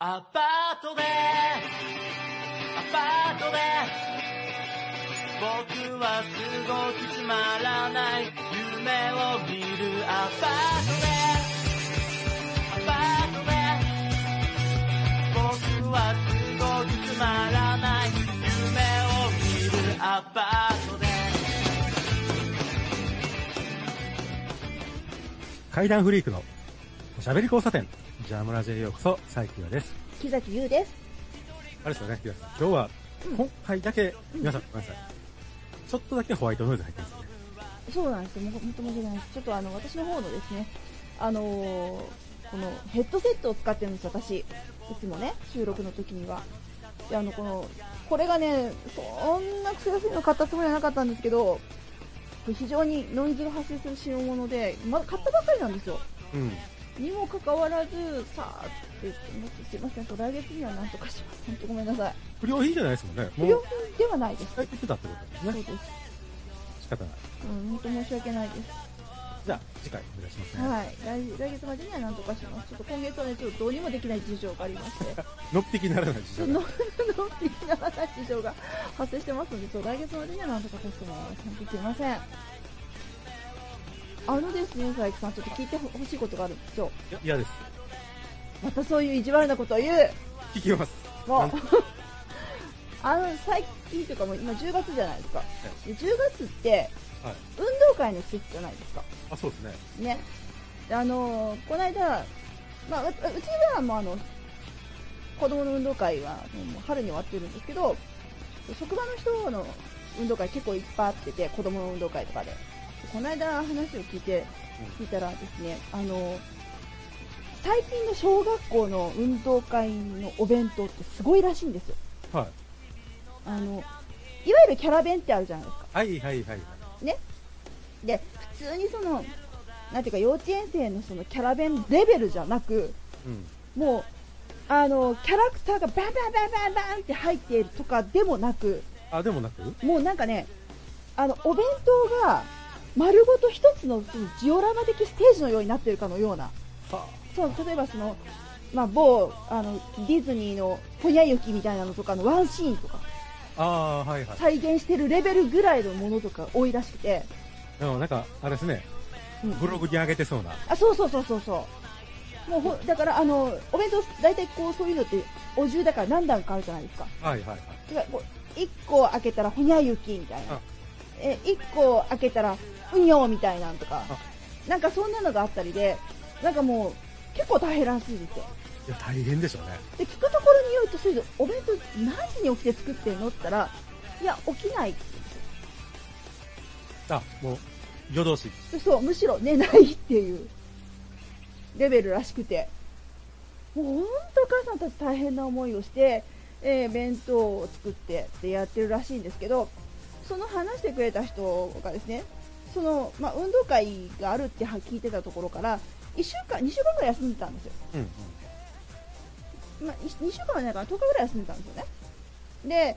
アパートで、アパートで、僕はすごくつまらない夢を見るアパートで、アパートで、僕はすごくつまらない夢を見るアパートで、階段フリークのおしゃべり交差点。ジャムラジへようこそ、サイキュアです。木崎優です。あれですよね。今日は、今回だけ、皆さんごめんなさい。ちょっとだけホワイトノイズ入ってますね。そうなんですよ。ももっと申し訳ないです。ちょっとあの、私の方のですね、あのーこのヘッドセットを使ってるんです、私。いつもね、収録の時には。で、あの、この、これがね、そんな癖がすいの買ったつもりはなかったんですけど、これ非常にノイズが発生する代物で、まだ買ったばっかりなんですよ。うん。にもかかわらず、さあって言って思って、すいません、来月にはなんとかします。本当ごめんなさい。不良品じゃないですもんね。不良品ではないです。使い切ってたってことですね。そうです。仕方ない。うん、本当申し訳ないです。じゃあ、次回お願いしますね。はい、来来月までにはなんとかします。ちょっと今月はね、ちょっとどうにもできない事情がありまして、のっぴきならない事情の、がの、の、できならない事情が発生してますので、そう、来月までにはなんとかさせてもらいます。本当すいません。あのですね、佐伯さん、ちょっと聞いてほしいことがあるんですよ。いや嫌です。またそういう意地悪なことを言う。聞きます。もうなん、あの、最近というかもう今10月じゃないですか。で10月って、はい。運動会の季節じゃないですか。あ、そうですね。ね。であのーこの間、まあ、ううちではもうあの、子供の運動会はもう春に終わってるんですけど、職場の人の運動会結構いっぱいあってて、子供の運動会とかで。でこの間話を聞いて、聞いたらですね、あの、最近の小学校の運動会のお弁当ってすごいらしいんですよ。はい。あの、いわゆるキャラ弁ってあるじゃないですか。はいはいはいはい。ね。で、普通にその、なんていうか幼稚園生のそのキャラ弁レベルじゃなく、うん。もう、あの、キャラクターがバンバンバンバンバンって入っているとかでもなく、あ、でもなく？もうなんかね、あの、お弁当が丸ごと一つのジオラマ的ステージのようになってるかのような、はそう、例えばその、まあ、某、あの、ディズニーのホニャ雪みたいなのとかのワンシーンとか、あ。はいはい。再現してるレベルぐらいのものとか多いらしくて、でもなんか、あれですね。うんブログに上げてそうな。あ、そうそうそうそうそう。もうほ、だから、あの、お弁当、大体こう、そういうのって、お重だから何段かあるじゃないですか。はいはいはい。だからこう、1個開けたら、ほにゃ雪みたいなあ。え、1個開けたら、うにょみたいなんとかあ。なんかそんなのがあったりで、なんかもう、結構大変らしいですよ。いや、大変でしょうね。で、聞くところによると、それで、お弁当何時に起きて作ってんのって言ったら、いや、起きないってあ、もう、夜通し。そう、むしろ寝ないっていう、レベルらしくて。もう本当お母さんたち大変な思いをして、えー弁当を作ってってやってるらしいんですけど、その話してくれた人がですね、その、まあ、運動会があるって聞いてたところから、1週間、2週間ぐらい休んでたんですよ。うんうん。まあ、2週間はないから10日ぐらい休んでたんですよね。で、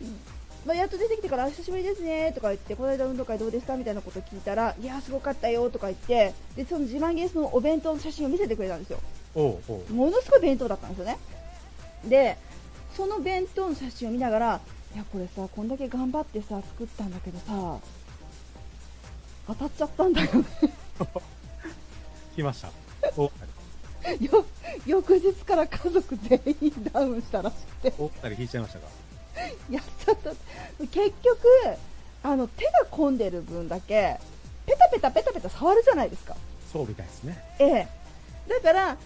うんまあ、やっと出てきてから、久しぶりですねとか言って、この間運動会どうでしたみたいなこと聞いたら、いやー、すごかったよとか言って、で、その自慢げにそのお弁当の写真を見せてくれたんですよ。ものすごい弁当だったんですよね。で、その弁当の写真を見ながら、いや、これさ、こんだけ頑張ってさ、作ったんだけどさ、当たっちゃったんだよね。来ました。お、よ翌日から家族全員ダウンしたらしくて。お二人引いちゃいましたか？やっちゃった。結局、あの、手が込んでる分だけ、ペタペタペタペタ触るじゃないですか。そうみたいですね。ええ。だから、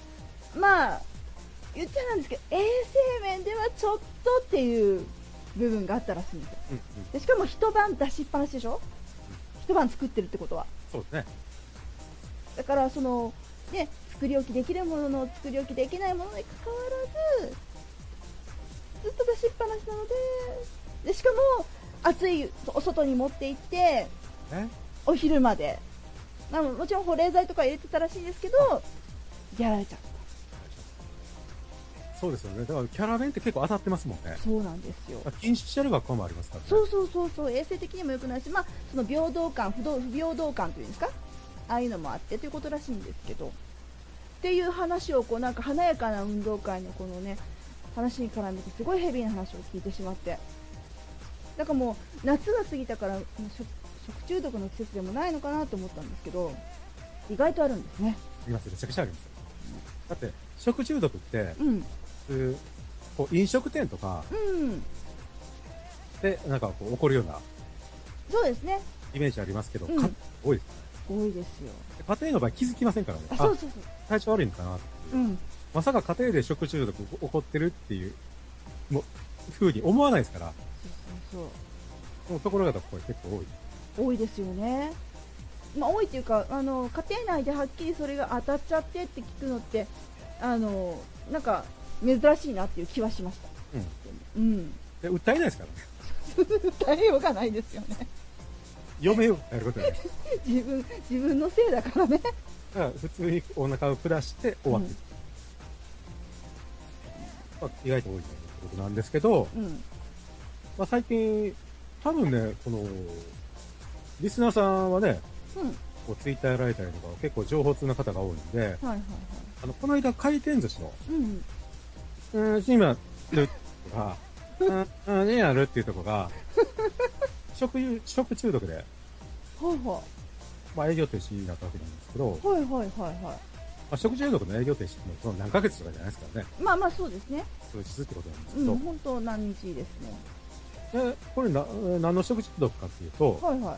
まあ、言っちゃなんですけど、衛生面ではちょっとっていう部分があったらしいんですよ。うんうん。でしかも一晩出しっぱなしでしょ？一晩作ってるってことは。そうですね。だから、その、ね、作り置きできるものの作り置きできないものに関わらず、ずっと出しっぱなしなので、でしかも、暑いお外に持って行って、ね。お昼まで。まあ、もちろん保冷剤とか入れてたらしいんですけど、やられちゃっそうですよね。だからキャラ弁って結構当たってますもんねた。。そうなんですよ。禁止してる学校もありますからね。そうそうそうそう、衛生的にも良くないし、まあ、その平等感、不動不平等感というんですか、ああいうのもあってということらしいんですけど、っていう話をこうなんか華やかな運動会のこのね話に絡めてすごいヘビーな話を聞いてしまってだからもう夏が過ぎたから食食中毒の季節でもないのかなと思ったんですけど意外とあるんですねありますよ。めちゃくちゃあるんですよ。だって、食中毒って、うん普通こう飲食店とかうん。で、なんかこう起こるようなそうですね。イメージありますけど、うん。か多いです。多いですよ。家庭の場合気づきませんからね。あそうそう体調悪いのかなってそう。うん。まさか家庭で食中毒起こってるっていう、もう、風に思わないですから、そうそうそのところがこれ結構多い。そう多いですよね。まあ多いっていうかあの家庭内ではっきりそれが当たっちゃってって聞くのってあのなんか珍しいなっていう気はしました。うん。うん。で、訴えないですからね。訴えようがないですよね。嫁をやることない。自分自分のせいだからね。だから普通にお腹を下して終わって。る。まあ、意外と多いってことなんですけど、うん。まあ、最近、多分ね、この、リスナーさんはね、うん。こうツイッターやられたりとか、結構情報通な方が多いんで、はいはいはい。あの、この間回転寿司の、うん今、るとか、うん、うん、るっていうとこが、食油、食中毒で、はいはまあ営業停止になったわけなんですけど、いはいはいはい。はまあ、食中毒の営業停止ってその何ヶ月とかじゃないですからね、いまあまあそうですね。数日ってことなんですうんけど、本当何日ですね。でこれな、何の食中毒かっていうと、はいはい。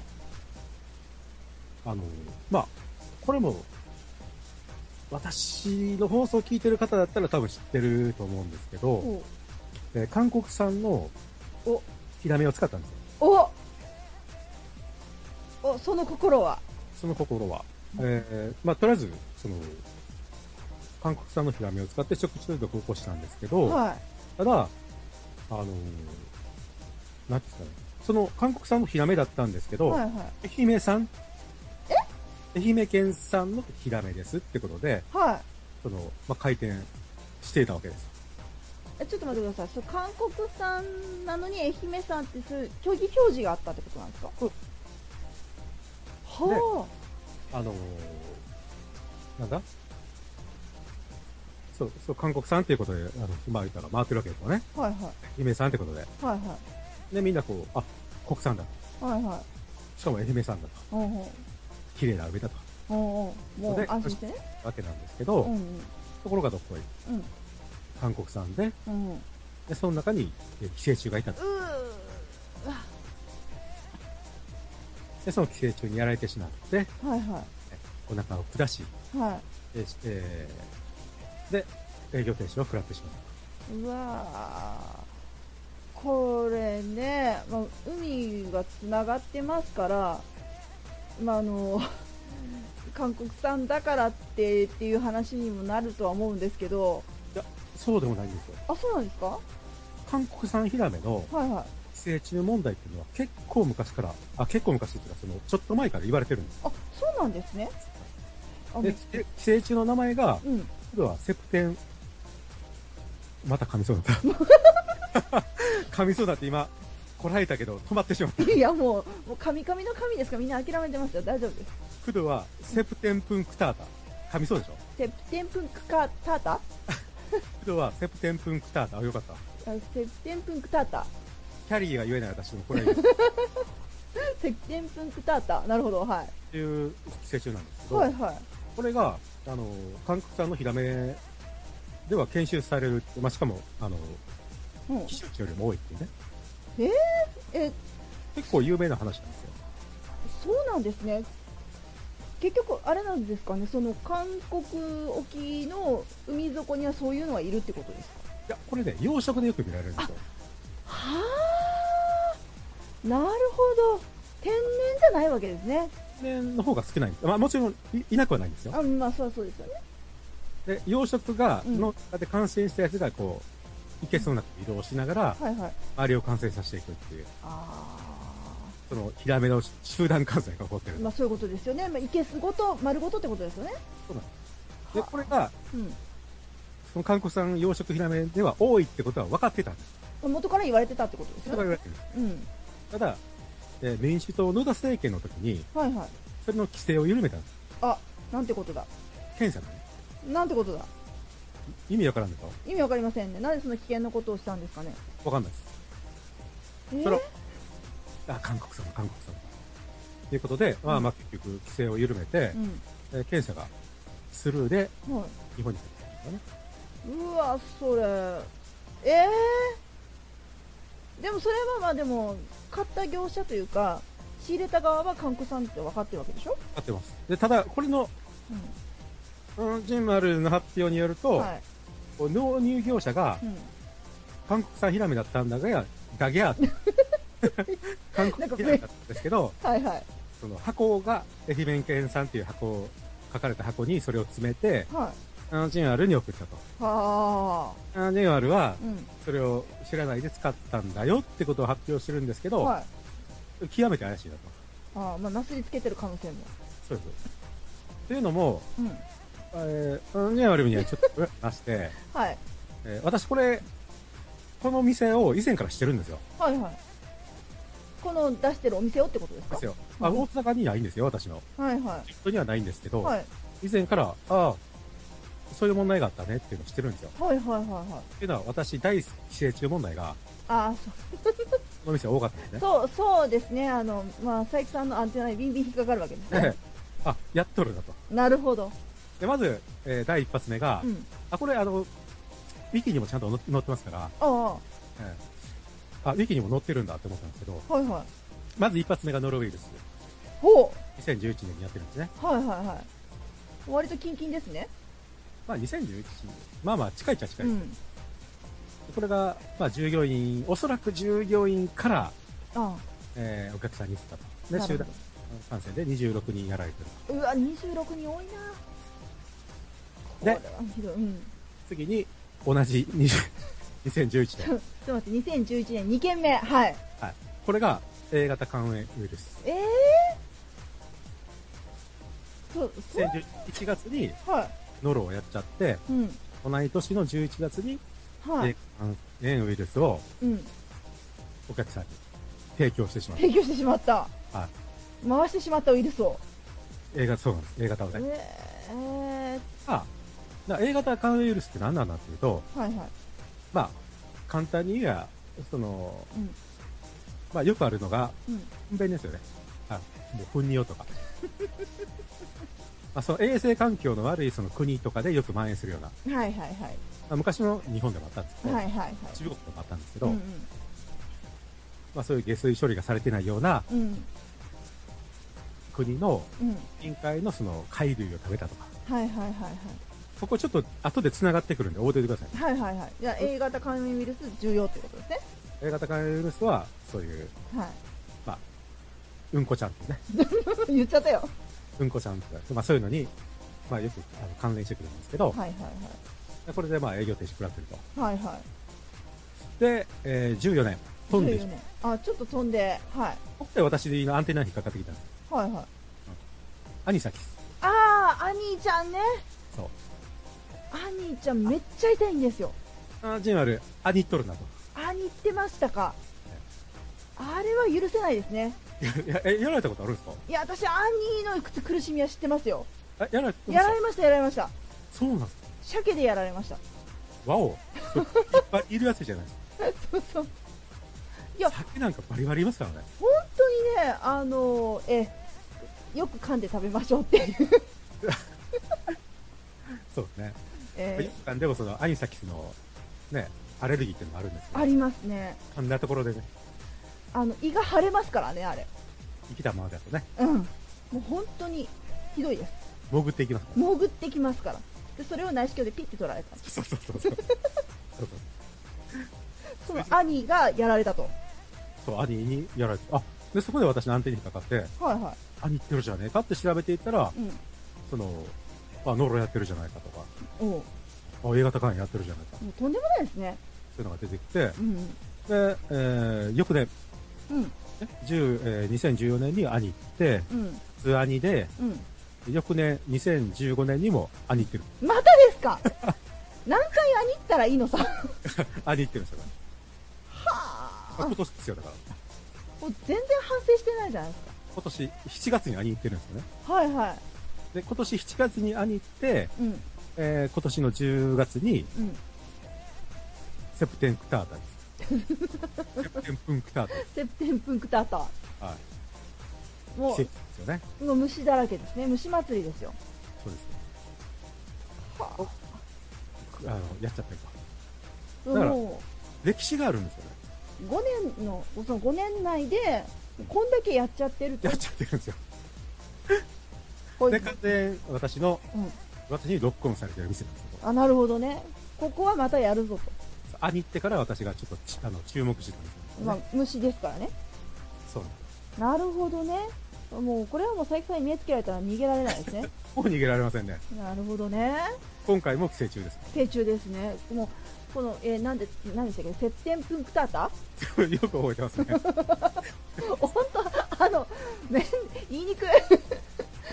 あの、まあ、これも、私の放送を聞いてる方だったら多分知ってると思うんですけど、おえー韓国産のお。ヒラメを使ったんですよ。お。おその心は？その心は。えーまあ、とりあえず、その、韓国産のヒラメを使って食中毒を起こしたんですけど、はただ、あのーなんていうんですかね、その韓国産のヒラメだったんですけど、いはいはい。愛媛産愛媛県産のヒラメですってことで、はいその、まあ、回転していたわけです。えちょっと待ってください、そう韓国産なのに愛媛産ってそういう虚偽表示があったってことなんですか？そうはあのーなんだ？そう、そう、韓国産っていうことで、あの、まあ言ったら回ってるわけですよね。あ、はいはい、愛媛産ってことで。はいはい、で、みんなこう、あ、国産だと。はいはい、しかも愛媛産だと。おうおう綺麗な梅だと。おうおうもうで安心してね。わけなんですけど、うんうん、ところがどっこい。うん、韓国産で、うん。うで、その中に、え寄生虫がいたと。ーで、その寄生虫にやられてしまって、はいはお腹を下し、い、はで、えーで、営業停止を食らってしまった。い。うわーこれね、まあ、海がつながってますから、まあ、あの、韓国産だからってっていう話にもなるとは思うんですけど、そうでもないんですよ。あ、そうなんですか？韓国産ヒラメの。寄生虫問題っていうのは結構昔から、あ、結構昔っていうか、その、ちょっと前から言われてるんです。あ、そうなんですね。あで、寄生虫の名前が、うん。これはセプテン、また噛みそうだった。噛みそうだって今、こらえたけど、止まってしまった。いやもう、もう神々の神ですからみんな諦めてますよ。大丈夫です。クドは、セプテンプンクタータ。噛みそうでしょ？セプテンプンクカタータクド は、セプテンプンクタータ。あ、よかった。あセプテンプンクタータ。キャリーが言えない私もこれ。セプテンプンクタータ。なるほど、はい。っていう寄生虫なんですけど、はいはい。これが、あの、韓国産のヒラメでは研修されるまあ、しかも、あの、うん、機種値よりも多いっていうね、え、結構有名な話なんですよ。そうなんですね。結局、あれなんですかね、その韓国沖の海底にはそういうのはいるってことですか？いや、これね、養殖でよく見られるんですよ。はあ、なるほど。天然じゃないわけですね。で、の方が少ない。まあ、もちろんい、いなくはないんですよ。あまあ、そうそうですよね。で、養殖が、うんで感染したやつが、こう、いけそうなく移動しながら、はいはい。周りを感染させていくっていう、あその、ヒラメの集団感染が起こってる。あ、まあそういうことですよね。まあ、いけすごと、丸ごとってことですよね。そうなんですで、これが、うん。その韓国産養殖ヒラメでは多いってことは分かってたんです。元から言われてたってことですそれがよね。言われてる。うん。ただ、えー民主党野田政権の時に、はいはい。それの規制を緩めたんです。あ、なんてことだ。検査がね。なんてことだ意味わからんでしょ意味わかりませんね。なんでそんな危険なことをしたんですかね？わかんないです。え？ーそれあ、韓国様、韓国様。ということで、まあまあ結局、規制を緩めて、うん。えー検査がスルーでは日本に来たんですよね。い。うわ、それ。えー、でもそれはまあでも、買った業者というか、仕入れた側は韓国産って分かってるわけでしょ？合ってます。で、ただ、これの、ううん、ジンマルの発表によると、ん。はい。納入業者がうん。韓国産ヒラメだったんだがや、だげや、韓国ヒラメだったんですけど、はいはい。その箱が愛媛県産っていう箱を、書かれた箱にそれを詰めて、はい。あのジンワルに送ったと。はあのジンワルは。それを知らないで使ったんだよってことを発表してるんですけど、はい。極めて怪しいなと。ああ、まあ、なすりつけてる可能性も。そうです。というのも、うん。えー、あのジンワルにはちょっとまして、はい。えー私これ、この店を以前から知ってるんですよ。はいはい。この出してるお店をってことですか？ですよ。あ、うん大阪にないんですよ、私の。はいは人にはないんですけど、い。はい。以前から、ああ、そういう問題があったねっていうのを知ってるんですよ。はいはいはいはい。っていうのは、私、大規制中問題が、ああ、そ この店多かったんですね。そう、そうですね。あの、まあ、佐伯さんのアンテナにビンビン引っかかるわけですねで。あ、やっとるなと。なるほど。で、まず、えー第一発目が、うん。あ、これ、あの、ウィキにもちゃんと載載ってますから、ああ、えーあ、ウィキにも載ってるんだって思ったんですけど、はいはい。まず一発目がノロウイルス。ほ2011年にやってるんですね。う。はいはいはい。割とキンキンですね。まあ、2011まあまあ、近いっちゃ近いです。うん。これが、まあ、従業員、おそらく従業員から、あえーお客さんに行ったと。あ、で、集団感染で26人やられてる。ど。うわ、26人多いな。こで。うん。次に、同じ20 2011 ちょ年。っと待って、2011年2件目。はい。はい。これが A 型肝炎ウイルス。ええー、そう、そう？2011月にはノロをやっちゃって、い。うん。同い年の11月には A い。肝炎ウイルスをうん。お客さんに提供してしまう。提供してしまった。はい。回してしまったウイルスを。A 型、そうなんです。A 型をえね。えあ、A 型肝炎ウイルスって何なんだっていうと、ー、はいはい。まあ、簡単に言えば、その、うん。まあよくあるのが、うん。糞便ですよね。あ、もう糞尿とか。まあ、その衛生環境の悪いその国とかでよく蔓延するような、はいはいはい。まあ、昔の日本でもあったんですけど、はいはいはい。中国でもあったんですけど、うんまあそういう下水処理がされてないようなうん。うん。国のうん。委員会のその貝類を食べたとか、はいはいはいそこちょっと後で繋がってくるんで覚えておいてください。はい。はいはいはい。じゃあ A 型肝炎ウイルス重要ってことですね。A 型肝炎ウイルスは、そういう、はい。まあ、うんこちゃんってね、言っちゃったよ。うんこちゃんとか、まあそういうのに、まあよくあの関連してくるんですけど、はいはいでこれでまあ営業停止食らってると。はい。はいはい。で、えー14年、飛んで14、年。あ、ちょっと飛んで、はい。ここで私のアンテナに引っかかってきたんです。はいはい。アニサキス。あー、アニーちゃんね。そう。アニーちゃんめっちゃ痛いんですよ。あジンワル、アニっとるなと。あ、似てましたか？あれは許せないですね。いや、え、やられたことあるんですか？いや、私、アニーの苦しみは知ってますよ。え、やられたやられました、やられました。そうなんですか？鮭でやられました。わお。いっぱいいるやつじゃない。そうそう。いや、酒なんかバリバリいますからね。本当にね、あのえ、よく噛んで食べましょうっていう。そうですね。えでもそのアニサキスの、ね、アレルギーっていうのがあるんですありますね。噛んだところでね、あの、胃が腫れますからね、あれ。生きたままだとね、うん。もう本当にひどいです。潜っていきますか潜ってきますから。で、それを内視鏡でピッて取られた。ら。そうそうそうそう。その兄がやられたと。そう、兄にやられて、あ、で、そこで私のアンテナにかかって、はいは兄言ってるじゃねえかって調べていったら、い。うん。その、あ、ノロやってるじゃないかとか、あ、A 型肝炎やってるじゃないか、うとんでもないですね。そういうのが出てきて、うん。で、えー、翌年、うん。ね10えー2014年に兄行って、うん。普通兄で、うん。翌年2015年にも兄行ってる。またですか？何回兄ったらいいのさ？兄行ってるんですよ。はあ。今年ですよ、だから。もう全然反省してないじゃないです今年7月に兄行ってるんですよね。か。はいはい。で、今年7月に兄行って、うん。えー今年の10月に、うん。セプテンクタータです。セプテンプンクタータ。セプテンプンクタータ。はい。も季節ですよね。う、もう虫だらけですね。虫祭りですよ。そうですね。はあの、やっちゃったりあ、だからも歴史があるんですよね。う、5年の、その5年内で、こんだけやっちゃってるとやっ、ちゃってるんですよ。で、完全私の、うん。私にロックオンされてる店なんですけど、あ、なるほどね。ここはまたやるぞ兄ってから私がちょっとちあの注目してたんですと。よ、ね。まあ、虫ですからね。そうなんです。なるほどね。もう、これはもう佐伯さんに目つけられたら逃げられないですね。もう逃げられませんね。なるほどね。今回も寄生虫です。成虫ですね。もう、この、えーなんで、何でしたっけ、セプテンプンクタータ？よく覚えてますね。本当あの、めん、言いにくい。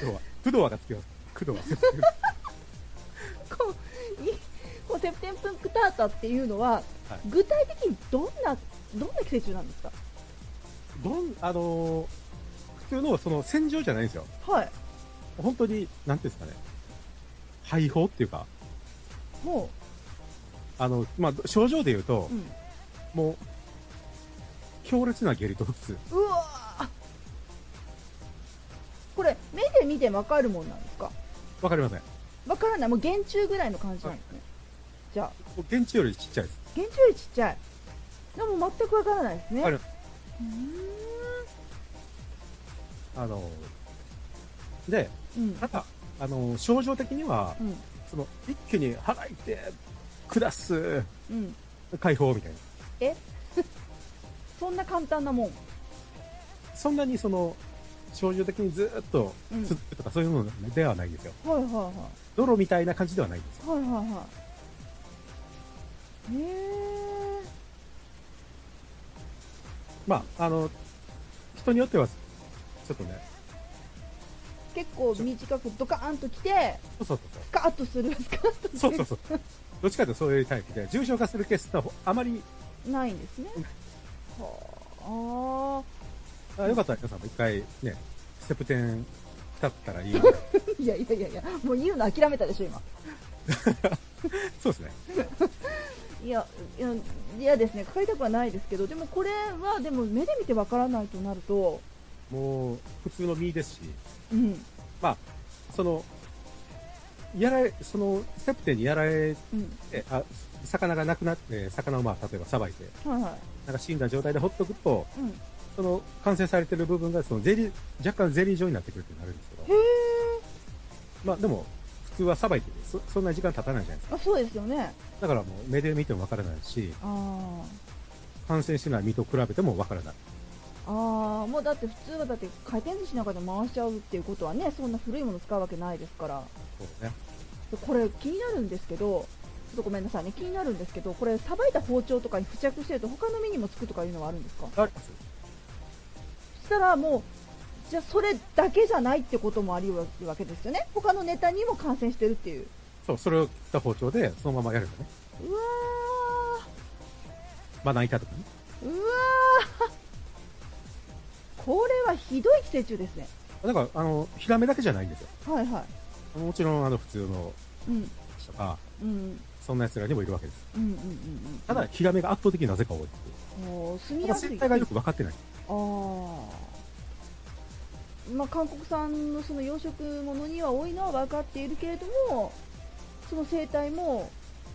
今日は、工藤がつきます。工藤は。こうセプテンプンクタータっていうのは、はい具体的にどんな、どんな寄生虫なんですか？どん、あのー普通のその戦場じゃないんですよ。はい。本当に、なんていうんですかね。肺胞っていうか、もあの、まあ、症状で言うとう、う、ん。もう、強烈な下痢と腹痛。うわーこれ、目で見てわかるもんなんですか？わかりません。わからない。もう原虫ぐらいの感じなんですね。じゃあ、もう現地よりちっちゃいです。原虫よりちっちゃい。でも全くわからないですね。わかるうあのーで。うん。ただ、あのー症状的には、うん。その、一気に腹いて、下す、うん。解放みたいな。え？そんな簡単なもん。そんなにその、症状的にずーっとうん続くとかそういうのではないんですよ。はいはいは泥みたいな感じではないんですよ。い。はいはいはい。へえ。まあ、あの、人によっては、ちょっとね、結構短くドカーンと来て、そうそうスカーッとする、スカーッとするそう。そうそうそう。どっちかというとそういうタイプで、重症化するケースってあまり、ないんですね。はあよかったら皆さんも一回ね、セプテン使ったらいい。あ。いやいやいやいや、もう言うの諦めたでしょ、今。そうですね。いや、いや、嫌ですね。かかりたくはないですけど、でもこれは、でも目で見てわからないとなると、もう、普通の身ですし、うん。まあ、その、やられ、その、セプテンにやられうん。て、あ、魚がなくなって、魚をまあ、例えばさばいて、はいはい。なんか死んだ状態でほっとくと、うん。その、感染されてる部分が、その、ゼリー、若干ゼリー状になってくるってなるんですけへど、え。まあ、でも、普通はさばいてそ、そんな時間経たないじゃないですか。あ、そうですよね。だからもう、目で見てもわからないし、あ感染してない身と比べてもわからない。あ。ああ、もうだって普通はだって回転寿司なんかで回しちゃうっていうことはね、そんな古いもの使うわけないですから。そうね。でこれ気になるんですけど、ちょっとごめんなさいね、気になるんですけど、これ、さばいた包丁とかに付着してると、他の身にもつくとかいうのはあるんですか？ありますそしたらもう、じゃあそれだけじゃないってこともあり得るわけですよね、他のネタにも感染してるっていう。そう、それを切った包丁で、そのままやるとね。うわまな板とかね。ー、うわー、これはひどい寄生虫ですね。だから、あの、ヒラメだけじゃないんですよ。はいはい。もちろん、あの、普通のうん、人とか、うん、そんな奴らにもいるわけです。うん、うん、うん。ただ、ヒラメが圧倒的になぜか多いっていう。ただ。生態がよく分かってない。ああ。まあ、韓国産のその養殖物には多いのは分かっているけれども、その生態も、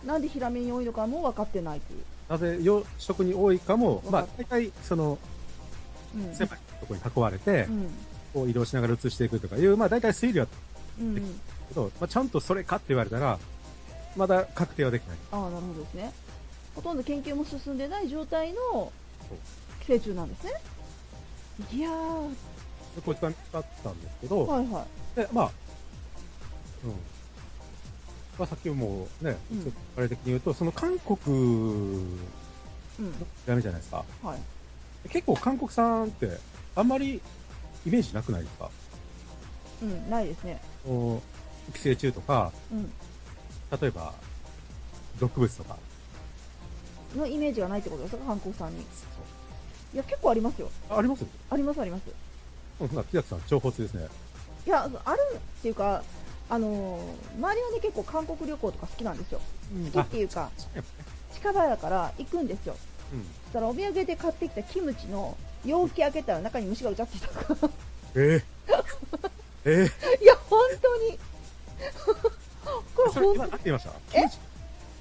なんでヒラメに多いのかも分かってないという。なぜ養殖に多いかも、まあ大体、その、うん。狭いところに囲われてう、ん。こう移動しながら移していくとかいう、まあ、大体推理はうん。けど、まあ、ちゃんとそれかって言われたら、まだ確定はできない。ああ、なるほどですね。ほとんど研究も進んでない状態の寄生虫なんですね。いやー、でこいつが見つかったんですけど、はいはい。で、まあ、うん。まあ、さっきもね、うんあれ的に言うと、その韓国うん。ダメじゃないですか。はい。結構韓国産って、あんまりイメージなくないですか？うん、ないですね。お寄生虫とか、うん。例えば、毒物とか。のイメージがないってことですか、韓国産に。いや、結構ありますよ。あありますありますあります。うん、なんか木崎さん、情報通ですね。いや、あるっていうか、あのー周りはね、結構韓国旅行とか好きなんですよ。好きっていうか、近場だから行くんですよ。うん。そしたらお土産で買ってきたキムチの容器開けたら中に虫がうちゃっていたから。えええ いや、本当に。これそれ今、何て言いました？え？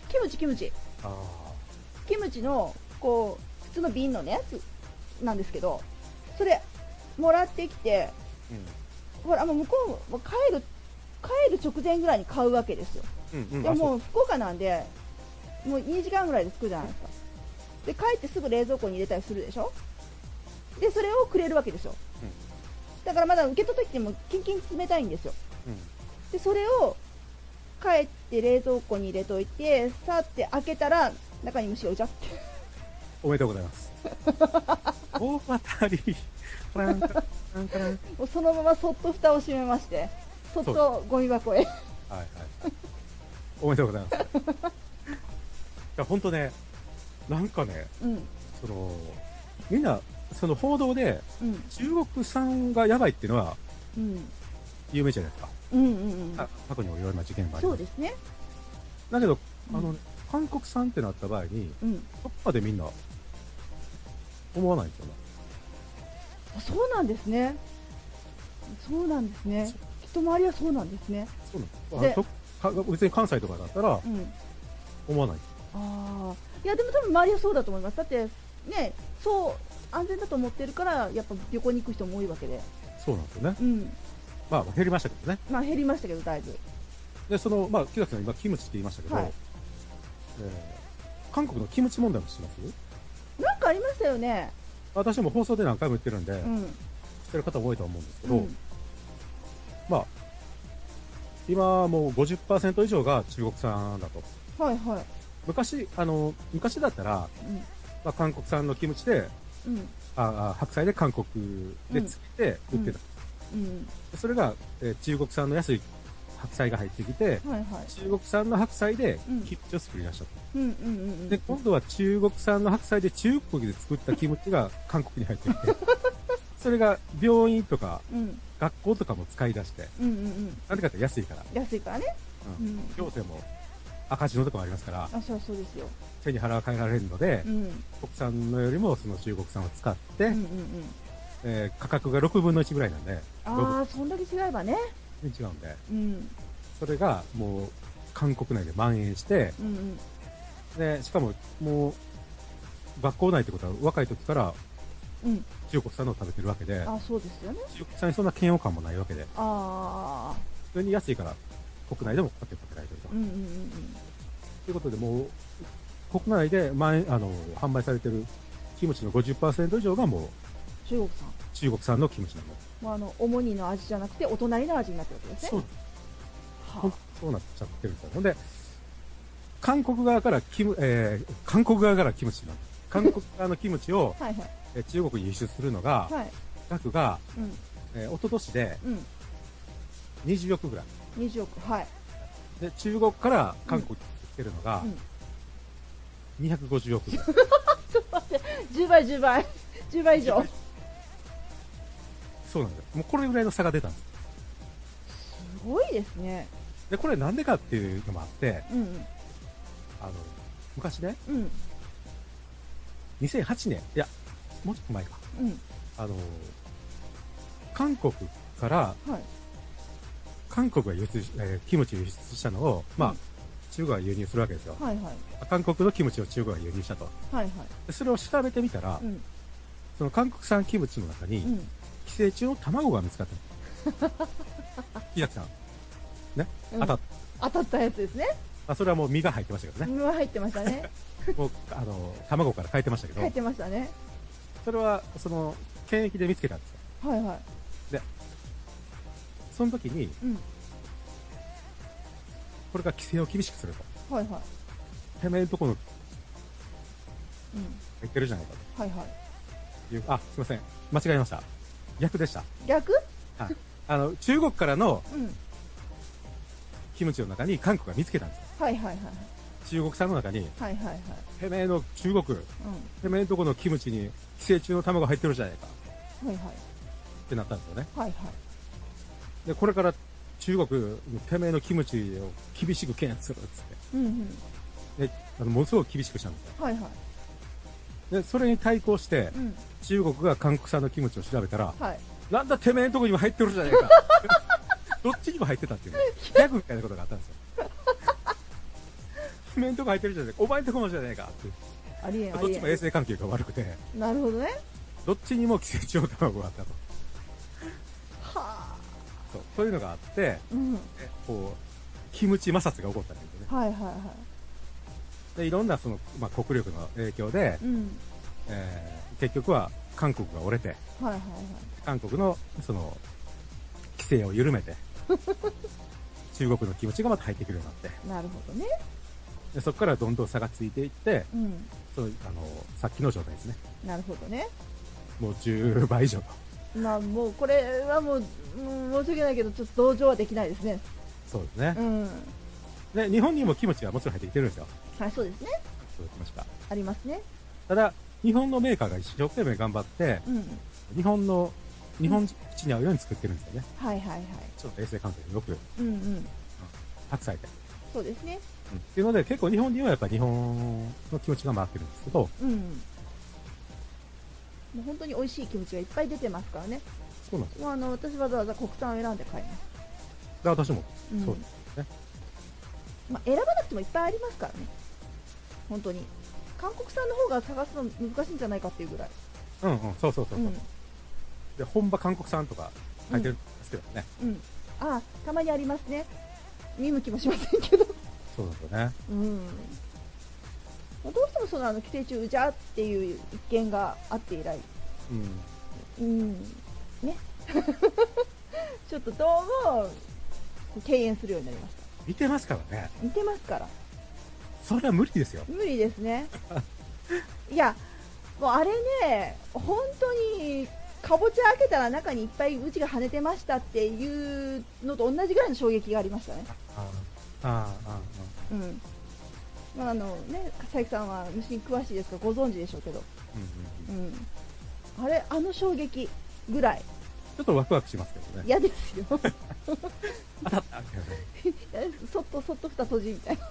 キムチ、キムチ。あキムチの、こう、普通の瓶のね、やつなんですけど、それ、もらってきて、ーほら、もう向こう帰る、帰る直前ぐらいに買うわけですよ。うん。うんうん。であも福岡なんで、もう2時間ぐらいで着くじゃないですか。で、帰ってすぐ冷蔵庫に入れたりするでしょ？で、それをくれるわけですよ。だからまだ受け取った時にもキンキン冷たいんですよ。うん。うん。で、それを帰って冷蔵庫に入れといて、さって開けたら中に虫がうちゃって。おめでとうございます。大当たり。もうそのままそっと蓋を閉めまして、そっそとゴミ箱へ。はいはい。おめでとうございます。いや、ほんとね、なんかね、うん、その、みんな、その報道で、うん、中国産がやばいっていうのはうん、有名じゃないですか。うん、うん、うんあ。過去にもいろいろな事件があります。そうですね。だけど、うんあの、韓国産ってなった場合に、うん。どっかでみんな、思わないんですよね。あそうなんですね。そうなんですね。一回りはそうなんですね。そうなんです別に関西とかだったらうん。思わない。ああ。いや、でも多分周りはそうだと思います。だって、ね、そう、安全だと思ってるから、やっぱ旅行に行く人も多いわけで。そうなんですよね。うん。まあ減りましたけどね。まあ減りましたけど、だいぶ。で、その、まあ、木崎さん今キムチって言いましたけど、はいえー韓国のキムチ問題も知ってます？なんかありましたよね。私も放送で何回も言ってるんで、知っうん。てる方も多いと思うんですけど、うん。まあ、今もう50%以上が中国産だと。はいはい。昔、あの、昔だったら、まあ、韓国産のキムチで、うん。うん。ああ白菜で韓国でつけて売ってた。うん。でそれが、えー中国産の安い白菜が入ってきて、はいはい。中国産の白菜でうんキムチを作り出したと。うんうんうんうん。で、今度は中国産の白菜で中国で作ったキムチが 韓国に入ってきて、それが病院とかうん。学校とかも使い出して、うんうんうん。なんでかって安いから、安いからね。ううんん。行政も赤字のとこもありますから、あ、そりゃそうですよ。手に払わ変えられるのでう、ん。国産のよりもその中国産を使って、うんうんうん。えー価格が6分の1ぐらいなんで、ああ、そんだけ違えばね。違うんで、うん。それがもう韓国内で蔓延して、うんうん。で、しかももう学校内ってことは若い時からうん。中国産のを食べてるわけで、あそうですよね。中国産にそんな嫌悪感もないわけで、ああ。普通に安いから国内でも買ってかけられてると。うんうんうんということで、もう国内で前あの販売されてるキムチの50%以上がもう中国産。中国産のキムチなの。まあ、あの、主にの味じゃなくて、お隣の味になってるわけですね。そう、はほんそうなっちゃってるんですよ。ほんで、韓国側からキム、えー韓国側からキムチの、韓国側のキムチを、あはいはい。えー中国に輸出するのが、はい。額が、うん。えー、一昨年でうん。20億ぐらい。20億。はい。で、中国から韓国に来てるのがうん、250億ぐらい。10倍、10倍。10倍以上。そうなんですよ。もうこれぐらいの差が出たんです。すごいですね。で、これなんでかっていうのもあって、うんあの、昔ね、うん。うん。2008年、いや、もうちょっと前か。うん。あの、韓国から、はい。韓国が輸出し、えーキムチを輸出したのを、まあ、うん中国が輸入するわけですよ。はいはい。韓国のキムチを中国が輸入したと。はいはい。でそれを調べてみたら、うん。その韓国産キムチの中に、うん。寄生虫の卵が見つかった。木崎さん。ね、うん当たっ当たったやつですね。あ、それはもう身が入ってましたけどね。身は入ってましたね。もう、あの、卵から変えてましたけど入っ、てましたね。それは、その、検疫で見つけたんですよ。はいはい。その時に、うん。これが規制を厳しくすると。はいはい。てめえのところうん。入ってるじゃないかはいはい。という、あ、すいません。間違えました。逆でした。逆？はい。あの、中国からのうん。キムチの中に韓国が見つけたんですよ。はいはいはい。中国産の中に、はいはいはい。てめえの中国、うてめえのとこのキムチに寄生虫の卵入ってるじゃないか。ん。はいはい。ってなったんですよね。はいはい。で、これから中中国、てめえのキムチを厳しく検閲するっつって。うんうん。で、あの、ものすごく厳しくしたんですよ。はいはい。で、それに対抗して、うん。中国が韓国産のキムチを調べたら、はい。なんだてめえのとこにも入ってるじゃねえか。どっちにも入ってたっていうね。ギャグみたいなことがあったんですよ。てめえのとこ入ってるじゃねえか。お前のとこもじゃねえかって。ありえどっちも衛生関係が悪くて、ん。なるほどね。どっちにも寄生虫卵があったと。はあ。そうそういうのがあって、うん。でこう、キムチ摩擦が起こったんですよね。はいはいはで、いろんなその、まあ、国力の影響でい。、うん。えー結局は韓国が折れて、はいはいはい。韓国のその、規制を緩めて、中国のキムチがまた入ってくるようになって、なるほどね。でそこからどんどん差がついていって、うん。そうあのさっきの状態ですね。なるほどね。もう10倍以上と。まあもうこれはもう、うん申し訳ないけど、ちょっと同情はできないですね。そうですねう。ん。で、日本にもキムチはもちろん入ってきてるんですよ。はい、そうですね。そうきました。ありますね。ただ、日本のメーカーが一生懸命頑張って、うん。日本の、日本口に合うように作ってるんですよね。はいはいはい。ちょっと衛生関係がよくうんうん。白菜で。そうですね。うんっていうので、結構日本にはやっぱ日本の気持ちが回ってるんですけど、うん。もう本当に美味しいキムチがいっぱい出てますからね。そうなんですよ。もうあの、私わざわざ国産を選んで買います。で私も、うんそうですね。まあ、選ばなくてもいっぱいありますからね。本当に。韓国産の方が探すの難しいんじゃないかっていうぐらい。うんうん、そうそうそうそう、うん。で、本場韓国産とか書いてるんですけどね。うん。ああ、たまにありますね。見向きもしませんけど。そうですよね。うん。どうしてもそのあの寄生虫うじゃっていう一見があって以来、うん。うん、ね。ちょっとどうも敬遠するようになりました。見てますからね。似てますから。それは無理ですよ。無理ですね。いや、もうあれね、本当に、かぼちゃ開けたら中にいっぱいうちが跳ねてましたっていうのと同じぐらいの衝撃がありましたね。ああ、ああ、あうん。まああのね、佐伯さんは虫に詳しいですからご存知でしょうけど、うんうん。あれ、あの衝撃ぐらいちょっとワクワクしますけどね。嫌ですよ。そっとそっと蓋閉じみたいな。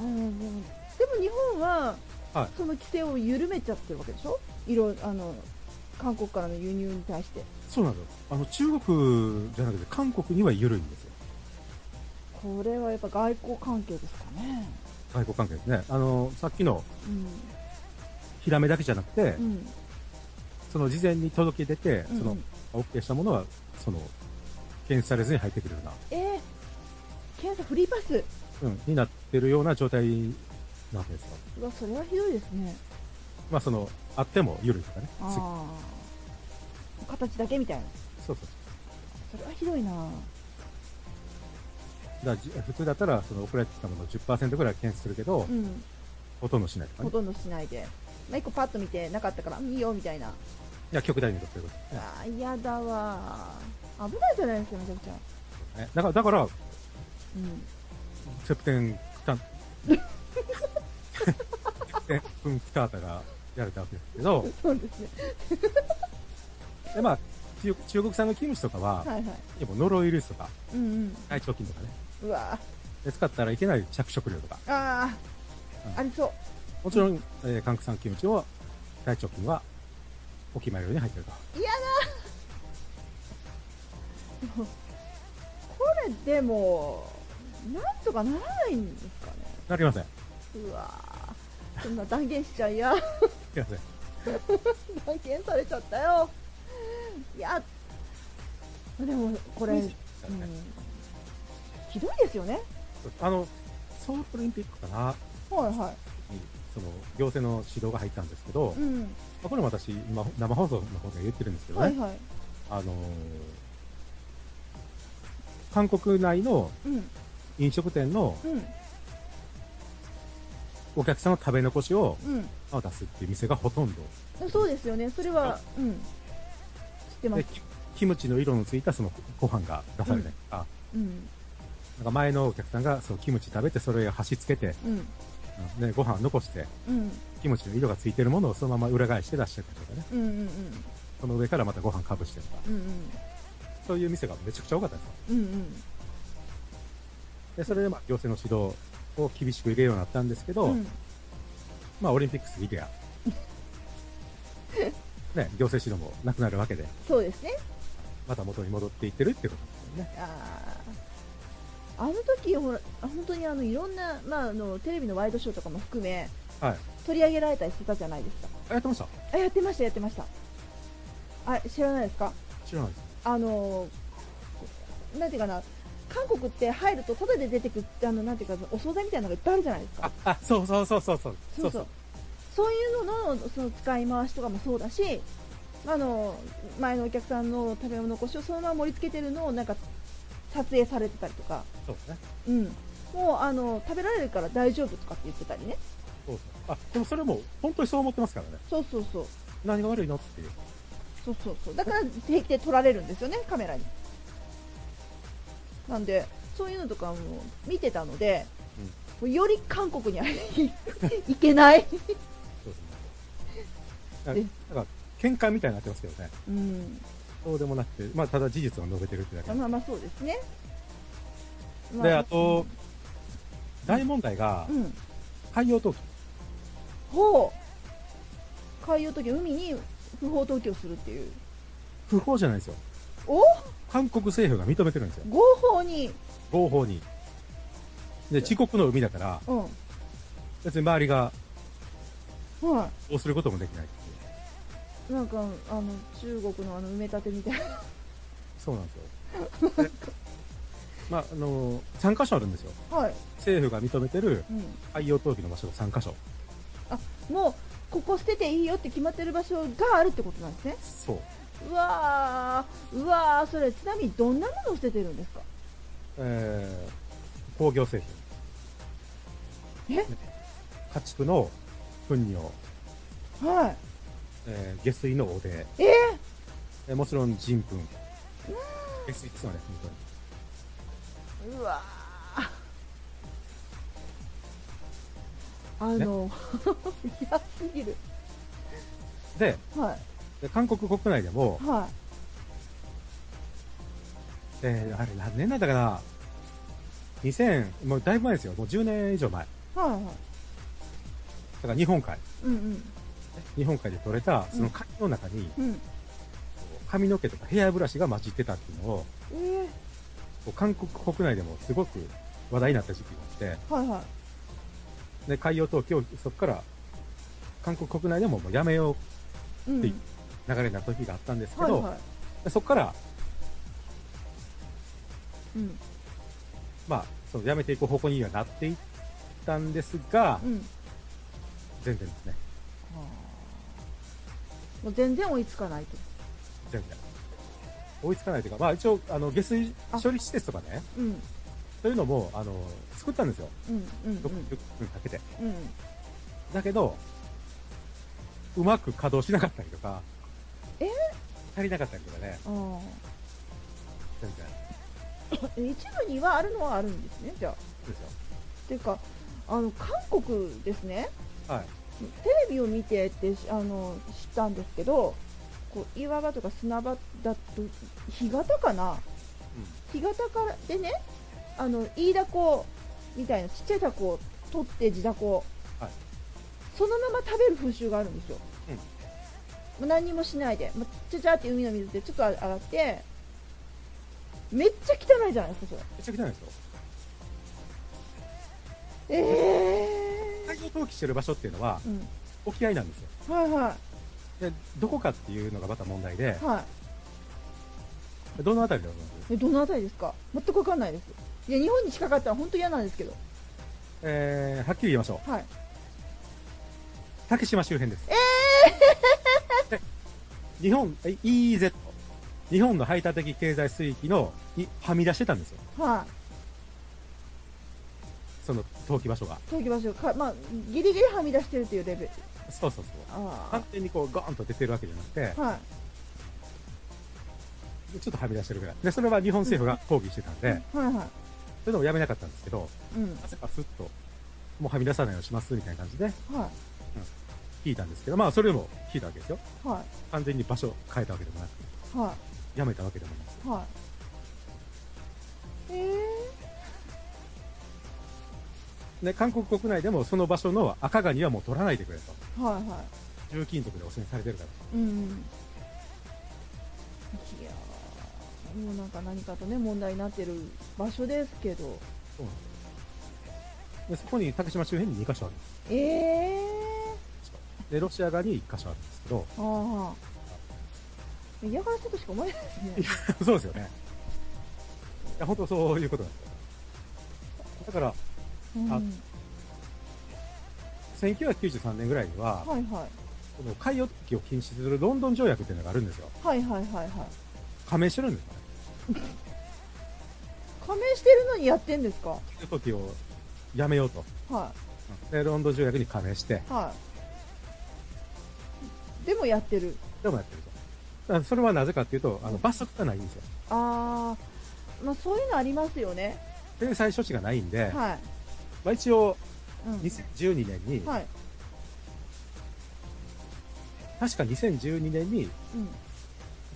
うんでも日本は、はい。その規制を緩めちゃってるわけでしょ？色あの韓国からの輸入に対して。そうなんですよ。あの、中国じゃなくて韓国には緩いんですよ。これはやっぱ外交関係ですかね。外交関係ですね。あの、さっきのうん。ヒラメだけじゃなくて、うん。その事前に届け出て、うん。その、OK したものは、その、検出されずに入ってくるような、えー、検査フリーパスうん、になってるような状態なわけですよ。うわそれはひどいですね。まあ、その、あっても緩いとかね。すあ。あ形だけみたいな。そうそうそれはひどいな。だ普通だったら、その送られてきたものを10%ぐらい検出するけど、うん。ほとんどしないとかね。ほとんどしないで、まあ、1個パッと見てなかったからうんいいよみたいな。いや、極端にとそういうこと。あー嫌だわ危ないじゃないですかめちゃくちゃ。ね。だから、だから、うんセプテンクタン、セプテン君クタータがやれたわけですけど、そうですね。で、まあ、中中国産のキムチとかは、はいはい。やっぱノロウイルスとか、うんうん。大腸菌とかね、うわ。で使ったらいけない着色料とか、ああうん。ありそう。もちろん、えー、韓国産キムチは、大腸菌は、お決まりように入ってると。嫌だ。これでもなんとかならないんですかね。なりません。うわー。そんな断言しちゃいや。すいません。断言されちゃったよ。いやでもこれ、うん、ひどいですよね。あの、ソウルオリンピックかな、はいはにその、行政の指導が入ったんですけど、いうん。まあこれも私、今、生放送の方で言ってるんですけどね、はいはい。あのー韓国内のうん飲食店のうん。お客さんの食べ残しを出すっていう店がほとんど。そうですよね。それはうん。知ってまですキキムチの色のついたそのご飯が出されたりとか、うん。なんか前のお客さんがそうキムチ食べてそれを端つけて、うん。うんね、ご飯残して、うん。キムチの色がついてるものをそのまま裏返して出してたりとかね、うんうんうん。その上からまたご飯かぶしてとか、うんうん。そういう店がめちゃくちゃ多かったんですよ。うんうん。で、それでまあ行政の指導を厳しく入れるようになったんですけど、うん。まあオリンピック過ぎてや、ね、行政指導もなくなるわけで、そうですね。また元に戻っていってるってことですよね。ああ。あの時、ほら、あ本当にあの、いろんな、まあ、あの、テレビのワイドショーとかも含め、はい。取り上げられたりしてたじゃないですか。あ、やってましたあ、やってました、やってました。あ、知らないですか？知らないです。あの、なんていうかな、韓国って入ると、ただで出てくあの、なんていうか、お惣菜みたいなのがいっぱいあるじゃないですかあ。、あ、そうそうそうそうそう。そうそう。そういうののその使い回しとかもそうだし、あの前のお客さんの食べ物残しをそのまま盛り付けてるのをなんか撮影されてたりとか、そうですね。うん、もうあの食べられるから大丈夫とかって言ってたりね、そうそう。あ、でもそれも本当にそう思ってますからね。そうそうそう、何が悪いのっていう。そうそうそう、だから平気で撮られるんですよね、カメラに。なんで、そういうのとかも見てたので、もうより韓国には 行けない。そうですね。なんでか、喧嘩みたいになってますけどね。うんそうでもなくて、まあ、ただ事実を述べてるってだけでまあまあそうですね。まで、あと、大問題がう、ん。海洋投棄。ほう。海洋投棄、海に不法投棄をするっていう。不法じゃないですよ。お？韓国政府が認めてるんですよ。合法に。合法に。で、自国の海だから、うん。別に周りがはどうすることもできないっていう。い。なんか、あの、中国のあの、埋め立てみたいな。そうなんですよ。で まあ、あの、3カ所あるんですよ。はい。政府が認めてるうん。海洋投棄の場所が3カ所。あ、もう、ここ捨てていいよって決まってる場所があるってことなんですね。そう。うわー、うわー、それ、ちなみにどんなものを捨ててるんですか？えー、工業製品。え？家畜の糞尿、はい。えー下水の汚泥、え？えーもちろん人糞。下水ってそうね、本当に。ー、うわー。あの、嫌すぎる。で、はい。で韓国国内でも、はえーあれ何年なんだかな ?2000、もうだいぶ前ですよ。もう10年以上前。い。はいはい。だから日本海。うんうん。日本海で取れた、その海の中に、うん。髪の毛とかヘアブラシが混じってたっていうのを、えー、韓国国内でもすごく話題になった時期があって、はいはい。で、海洋投棄をそこから、韓国国内でももうやめよううん。って流れになった時があったんですけど、はいはい。でそこから、うん。まあ、そのやめていく方向にはなっていったんですが、うん。全然ですね。もう全然追いつかないと。全然。追いつかないというか、まあ一応、あの、下水処理施設とかね、うん。そういうのも、あの、作ったんですよ。うん。うん。6分かけて。うん。うん。だけど、うまく稼働しなかったりとか、え？足りなかったりとかね、あ全然。あ。一部にはあるのはあるんですね、じゃあ。そうですよ。っていうか、あの、韓国ですね。はい。テレビを見てってしあの知ったんですけど、こう岩場とか砂場だと干潟かな？干潟からでねあのイイダコみたいなちっちゃいタコを取って地ダコ、はい。そのまま食べる風習があるんですよ、うん。もう何にもしないで、まちゃちゃって海の水でちょっと上がって。めっちゃ汚いじゃないですかそれ。めちゃくちゃなんですよ。え海洋投棄してる場所っていうのはー、うん、沖合なんですよ。はいはで、どこかっていうのがまた問題でい、はい。どのあたりでございます？えどのあたりですか？全くわかんないですいや日本に近かったら本当嫌なんですけどえー、はっきり言いましょう。はい竹島周辺です。で日本、え EEZ。日本の排他的経済水域の、にはみ出してたんですよ。はいその投棄場所が。東京場所かまあギリギリはみ出してるというレベルそうそうそう。あ完全にこう、ゴーンと出てるわけじゃなくて、あはいちょっとはみ出してるぐらい。で、それは日本政府が抗議してたんで、はいはそれでもやめなかったんですけど、いうんなぜかスッと、もうはみ出さないようにしますみたいな感じでは聞いたんですけど、まあそれも聞いたわけですよ。いは完全に場所変えたわけでもなく、いはやめたわけでもなく、いはいえで、韓国国内でもその場所の赤ガニはもう取らないでくれと。ー、はいは重金属で汚染されてるから。い。うん。もうなんか何かとね、問題になってる場所ですけど。そうなんでそこに竹島周辺に2カ所あるんです。えー、で、ロシア側に1カ所あるんですけど、ああ。嫌がらせとしか思えないですね。そうですよね。いや、本当そういうことなんですよ。だから、うん、あはい1993年ぐらいには、はい。この海洋突起を禁止するロンドン条約っていうのがあるんですよ。はいはいはいはい。加盟してるんですよね。加盟してるのにやってんですか？海洋突起をやめようと。はで、ロンドン条約に加盟して、い。はい。でもやってる。でもやってると。だからそれはなぜかっていうと、あの、罰則がないんですよ。あー、まあそういうのありますよね。制裁処置がないんで、はい。まあ一応、うん。2012年に、はい。確か2012年に、うん。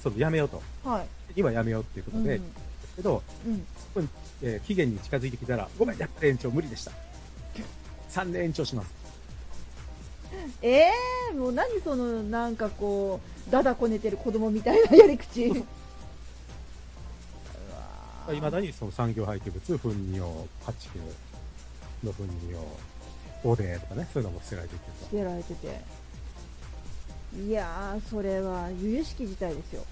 その、やめようと。はい。今やめようっていうことで、うんけど、うん。そこに、えー期限に近づいてきたら、ごめん、やっぱり延長無理でした。3年延長します。え えー、もう何その、なんかこう、だだこねてる子供みたいなやり口。いまだにその産業廃棄物、糞尿、家畜の糞尿、汚泥とかね、そういうのも捨てられててる捨てられてて。いやー、それは、由々しき事態ですよ。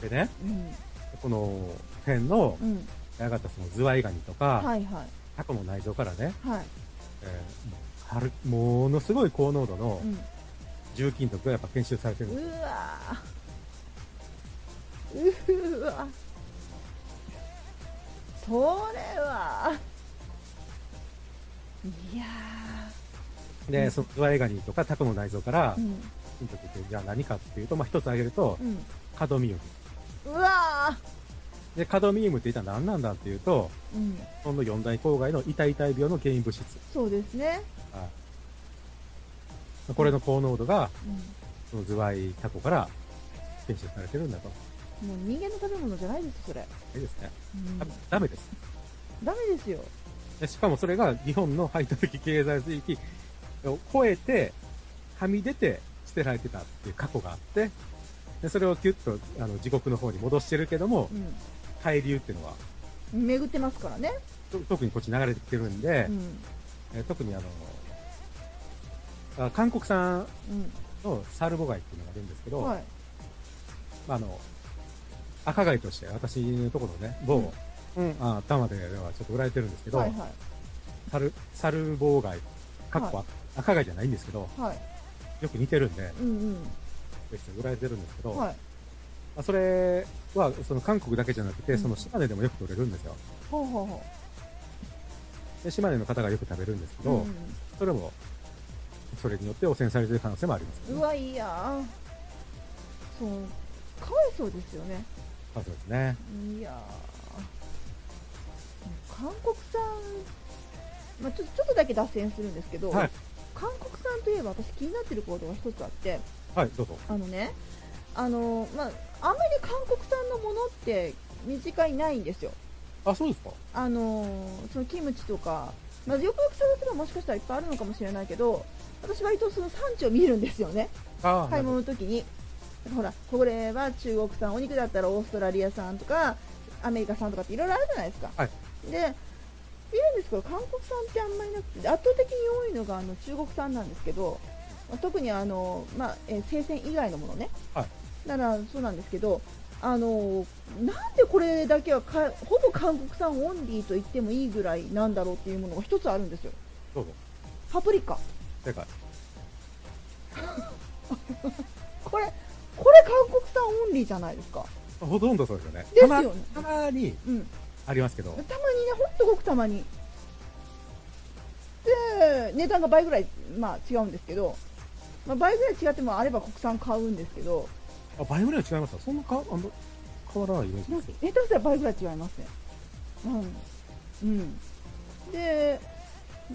と。でね、うん。この辺のう、ん。やがったそのズワイガニとか、はいはい。タコの内臓からね、はい。えーはるものすごい高濃度のうん。重金属がやっぱ検出されてるんですよ。うわーうわそれはいやで、そのズワイガニとかタコの内臓からー、うん金属ってじゃあ何かっていうと、まあ、一つ挙げると、うんカドミウム。うわで、カドミウムって一体何なんだっていうと、ーうんその四大公害の痛々病の原因物質。そうですねはいこれの高濃度が、うそのズワイタコから検出されてるんだと。んもう人間の食べ物じゃないですそれ、いいですね。うんダダメです。ダメですよでしかもそれが日本の排他的経済水域を超えて、はみ出て捨てられてたっていう過去があって、でそれをキュッとあの地獄の方に戻してるけども、海流っていうのは、うん巡ってますからね。と特にこっち流れてきてるんで、うん。えー特にあのあ韓国産うのサルボ貝っていうのがあるんですけど、んはい。まあ、あの、赤貝として私のところのね、某、うん、あ、玉ではちょっと売られてるんですけど、はいはい。サル、サルボウ貝、かっこ、は赤貝じゃないんですけど、はいよく似てるんで、うん別に売られてるんですけど、まうんはい。あ、それは、その韓国だけじゃなくて、うん。その島根でもよく取れるんですよ。ほうほうほで島根の方がよく食べるんですけど、う、それも、それによって汚染されてる可能性もあります、うん、うわいや。ーそう。かわいそうですよね。あそうですね。いやー。韓国産、まあ、ちょちょっとだけ脱線するんですけど、はい。韓国産といえば私気になってることが一つあってはい、どうぞ。あのねあの、まあ、あんまり韓国産のものって身近にないんですよ。あ、そうですか？あのそのキムチとか、まあ、よくよく探せばもしかしたらいっぱいあるのかもしれないけど私割とその産地を見るんですよね。買い物の時に。ほらこれは中国産お肉だったらオーストラリア産とかアメリカ産とかっていろいろあるじゃないですか、はい。で見るんですけど韓国産ってあんまりなくて圧倒的に多いのがあの中国産なんですけど、まあ特にあの、まあえー生鮮以外のものね、はい。だからそうなんですけどあのなんでこれだけはかほぼ韓国産オンリーと言ってもいいぐらいなんだろうっていうものが一つあるんですよ。どうぞ。パプリカ。正解。これこれ韓国産オンリーじゃないですか。ほとんどそうですよね。ですよね。たまにうんありますけど、たまにね、ほんとごくたまに。で、値段が倍ぐらい、まあ違うんですけど、まあ、倍ぐらい違ってもあれば国産買うんですけど、あ倍ぐらい違いますか？そんなかあの変わらないイメージです。下手したら倍ぐらい違いますね。うん。うん。で、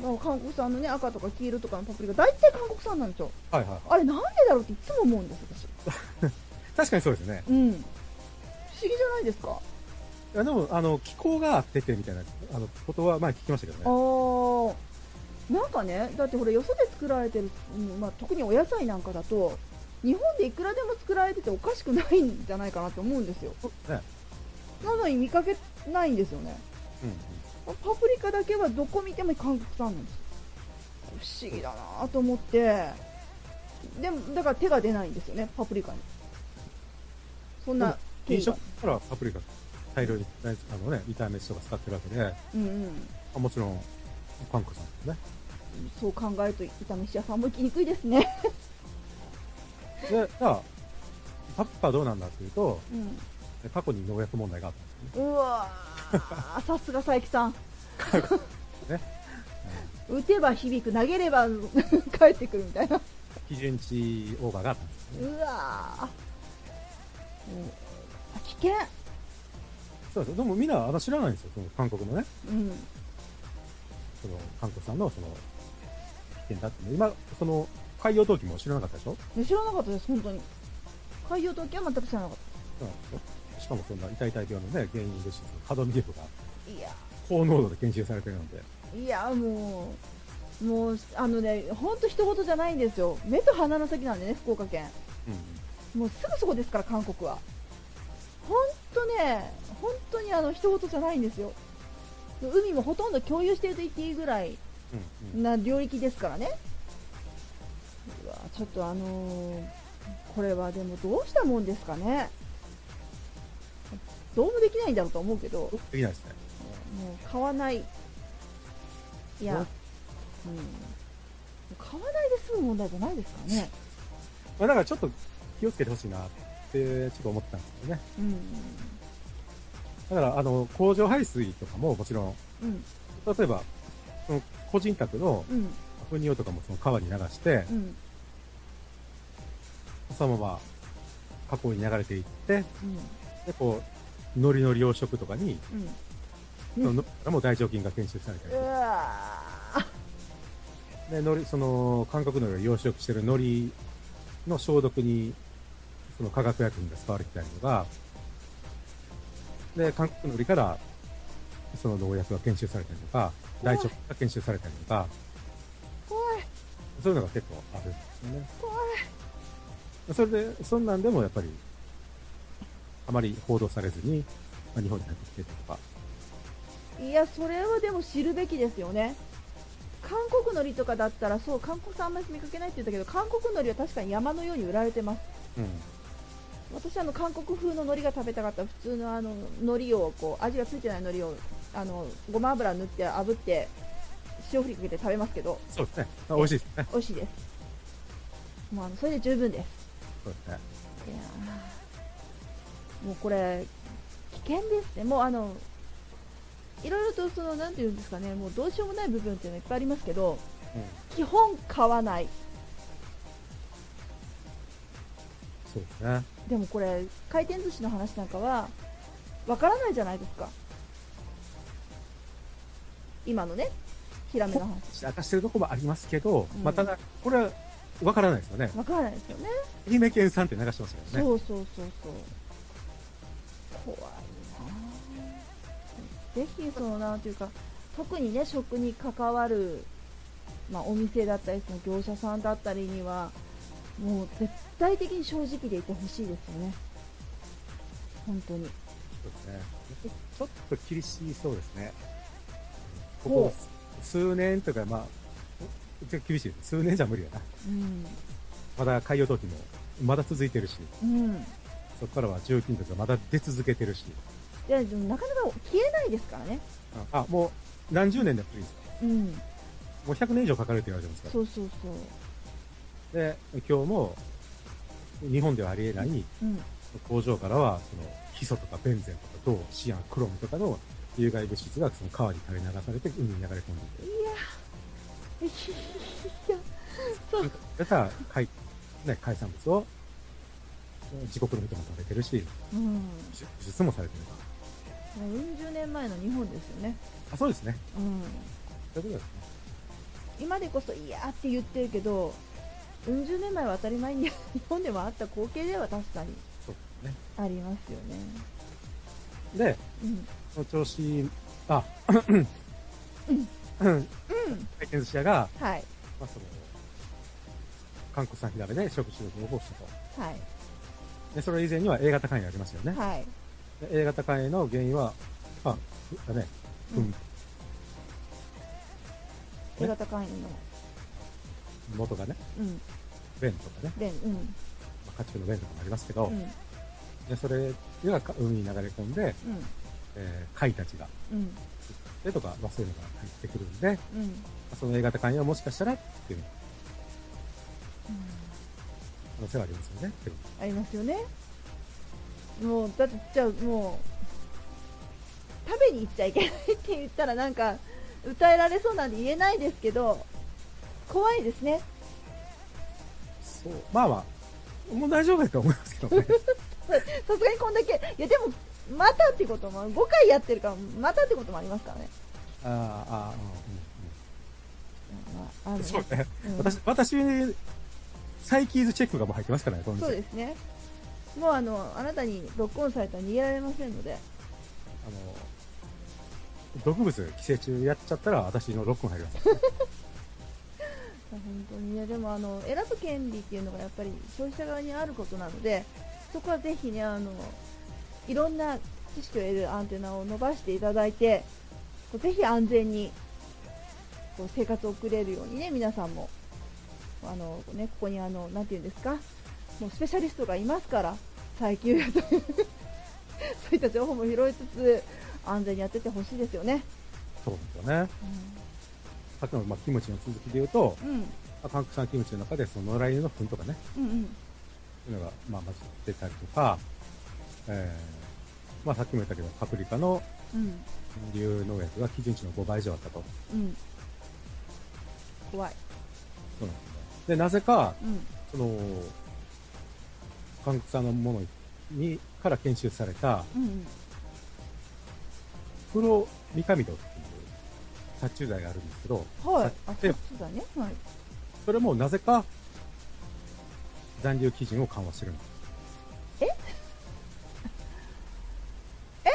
まあ、韓国産のね、赤とか黄色とかのパプリカ、大体韓国産なんですよ。はいはい。あれなんでだろうっていつも思うんです、私。確かにそうですね。うん。不思議じゃないですか。いやでも、あの、気候が合っててみたいな、あの、ことは、まあ聞きましたけどね。ああ、なんかね、だってほら、よそで作られてる、うんまあ、特にお野菜なんかだと、日本でいくらでも作られてておかしくないんじゃないかなって思うんですよ。ね。なのに見かけないんですよね。うん。パプリカだけはどこ見ても韓国産なんです不思議だなと思ってでもだから手が出ないんですよねパプリカにそんな経緯が飲食からパプリカ大量に、ね、あのね、炒め飯とか使ってるわけで、うんうん。あもちろん、韓国さんですね。そう考えると炒め飯屋さんも行きにくいですね。で、じゃあ、パプはどうなんだっていうと、うん。過去に農薬問題があったんですね。うわーさすが佐伯さん。ね。打てば響く投げれば 帰ってくるみたいな。基準値オーバーがあったんですね。うわー。危険そうですでもみんなあの知らないんですよ、その韓国のね、うん。その韓国産のその危険だって。今、その海洋投棄も知らなかったでしょ？ね知らなかったです本当に。海洋投棄は全く知らなかっそうなん。ですよ。しかもそんな痛々病のね、原因物質、カドミゲフが。たいや。高濃度で研修されてるので、いやもう、もう、あのね、ほんと一言じゃないんですよ。目と鼻の先なんでね、福岡県。うん。もうすぐそこですから、韓国は。ほんとね、本当にあの、一言じゃないんですよ。海もほとんど共有してると言っていいぐらいうんうん。な領域ですからね。うわちょっとあのーこれはでもどうしたもんですかね。どうもできないんだろうと思うけど、できないですね。もう買わない。いや、ううんん。買わないで済む問題じゃないですからね。まあ、だからちょっと気をつけてほしいなって、ちょっと思ってたんですよね。うん。だから、あの、工場排水とかももちろん、うん。例えば、その個人宅のうん。糞尿とかもその川に流してう、ん。そのまま河口に流れていって、うん。で、こう、海苔の養殖とかに、うん。そのからも大腸菌が検出されたりうわで、海苔、その、韓国海苔を養殖してる海苔の消毒に、その化学薬品が使われてたりとか、で、韓国海苔から、その農薬が検出されたりとか、大腸が検出されたりとか、怖い。そういうのが結構あるんですよね。怖い。それで、そんなんでもやっぱり、あまり報道されずに、まあ、日本に入ってきてとか、いや、それはでも知るべきですよね。韓国海苔とかだったら、そう、韓国産あんまり見かけないって言ったけど、韓国海苔は確かに山のように売られてます。うん。私あの韓国風の海苔が食べたかったら普通のあの海苔をこう味がついてない海苔をあのごま油塗って炙って塩振りかけて食べますけどそうですね。まあ美味しいですね。美味しいですもうあのそれで十分ですそうですね。いやーもうこれ危険ですねもうあのいろいろとそのなんていうんですかねもうどうしようもない部分っていうのはいっぱいありますけどうん。基本買わないそうですね。でもこれ回転寿司の話なんかはわからないじゃないですか。今のねヒラメの話。明かしてるとこもありますけど、うん。まあ、ただ、これは、わからないですよね。わからないですよね。愛媛県産って流してましたよね。そうそうそうそう。怖いな。ぜひそのなんていうか特にね食に関わる、まあ、お店だったりその業者さんだったりにはもう絶対的に正直でいてほしいですよね。本当に。そうですね。ちょっと厳しそうですね。こほこ数年とか、まあ、ちょっと厳しい。数年じゃ無理やな。うん。まだ海洋投棄もまだ続いてるし、うん。そこからは重金とかまだ出続けてるし、いやでもなかなか消えないですからね。あ、あもう何十年でもいいんですかうん。もう100年以上かかるって言われてますかそうそうそう。ら。で、今日も日本ではありえないうん。工場からは、その、ヒ素とかベンゼンとか銅、シアン、クロムとかの有害物質がその川に垂れ流されて海に流れ込んでいて、いやいやそう。だから海、ね、海産物を自国の人も食べてるし、うん。輸出もされてるから。もううん。十年前の日本ですよね。あ、そうですね。うん。そういうことですね。今でこそいやーって言ってるけどうん十年前は当たり前に日本でもあった光景では確かに。ありますよねで、うん。調子、あ、うん、うん、うん。回転寿司屋が、はい。まあ、その、韓国産火鍋で食中毒を起こしたと。はい。で、それ以前には A 型肝炎ありましたよね。はい。で A 型肝炎の原因は、まあ、ふね、うんうん、A 型肝炎の、元がね、うん。便とかね、で、うん。まあ、家畜の便とかもありますけど、うん。でそれがか海に流れ込んで、うん。えー貝たちが、うん。でとか、まあ、そういうのが入ってくるんで、うん。その A 型肝炎はもしかしたらっていう可能性はありますよね。ありますよね。もう、だって、じゃあもう、食べに行っちゃいけないって言ったらなんか、歌えられそうなんで言えないですけど、怖いですね。そう。まあまあ、もう大丈夫だと思いますけどね。さすがにこんだけ、いやでも、またってことも、5回やってるから、またってこともありますからね。ああ、ああ、うんうん。そうね。うん私、私、再キーズチェックがもう入ってますからね、こそうですね。もうあの、あなたにロックオンされたら逃げられませんので、あの、毒物寄生虫やっちゃったら私のロックン入ります。本当にね、でもあの、選ぶ権利っていうのがやっぱり消費者側にあることなので、そこはぜひね、あの、いろんな知識を得るアンテナを伸ばしていただいて、ぜひ安全にこう生活を送れるようにね、皆さんも、あの、ね、ここにあの、なんていうんですか、もうスペシャリストがいますから、耐久やという、そういった情報も拾いつつ、安全にやってってほしいですよね。そうですよね。さっきの、まあ、キムチの続きで言うと、うん、韓国産キムチの中で、その野良犬の糞とかね、うん、うん。そういうのが、まあ、混じってたりとか、えー、まあ、さっきも言ったけど、パプリカのうん流農薬が基準値の5倍以上あったと。うん。怖い。そうなんですね。で、なぜか、うん。その、韓国産のものに、から研修された、うん。プロミカミドっ殺虫剤があるんですけど、はい。あ、でそうだね。はい。それもなぜか、残留基準を緩和してるんです。え？え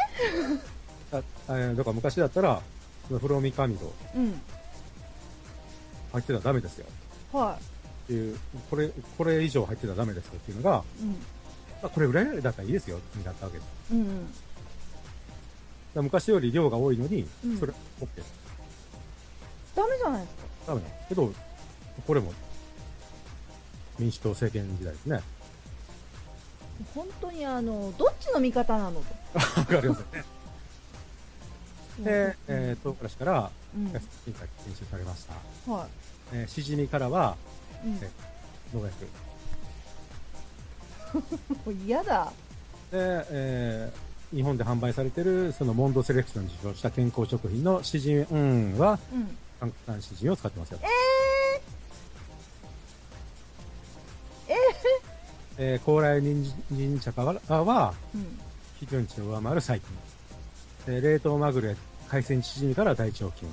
あえーだから昔だったら、そのフロミカミドうん。入ってたらダメですよ。はっていう、これ、これ以上入ってたらダメですよっていうのが、い。うん。あこれぐらいだったらいいですよってなったわけです。だかうん。ら昔より量が多いのにうん、それ、OK。ダメじゃないですか。ダメなんですけど、これも、民主党政権時代ですね。本当にあの、どっちの味方なのと。わかりますよね。で、えー、と、唐辛子から、禁止されました。はえー、しじみからは、い。うん。え農薬。もう嫌だ。で、えー日本で販売されてる、そのモンドセレクションに受賞した健康食品のしじみ、うん、は、うん。韓国産しじみを使ってますよ。ええー、高麗人参茶からは、基準値を上回る細菌。で冷凍マグロや海鮮しじみから大腸菌。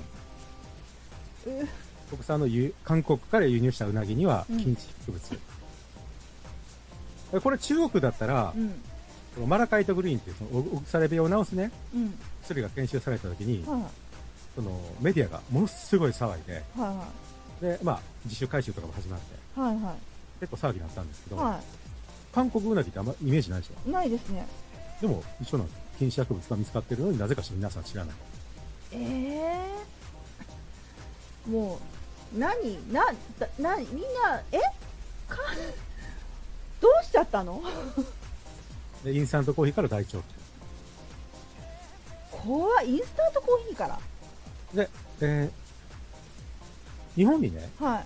う国産の輸韓国から輸入したうなぎには禁止植物。えこれ中国だったらう、ん。マラカイトグリーンっていうそのおお腐れ病を治すね、うん。薬が研修された時に、はそのメディアがものすごい騒いで、い。はで、まあ、自主回収とかも始まって、い。はい。は結構騒ぎになったんですけい。ど、は韓国うなぎってあんまイメージないでしょ？い。ないですね。でも一緒なんです。禁止薬物が見つかってるのになぜか皆さん知らない。ええー。もう、何？な、だな、みんな、え？か、どうしちゃったの？で、インスタントコーヒーから大腸菌。怖い。インスタントコーヒーから？で、えー日本にね、はい。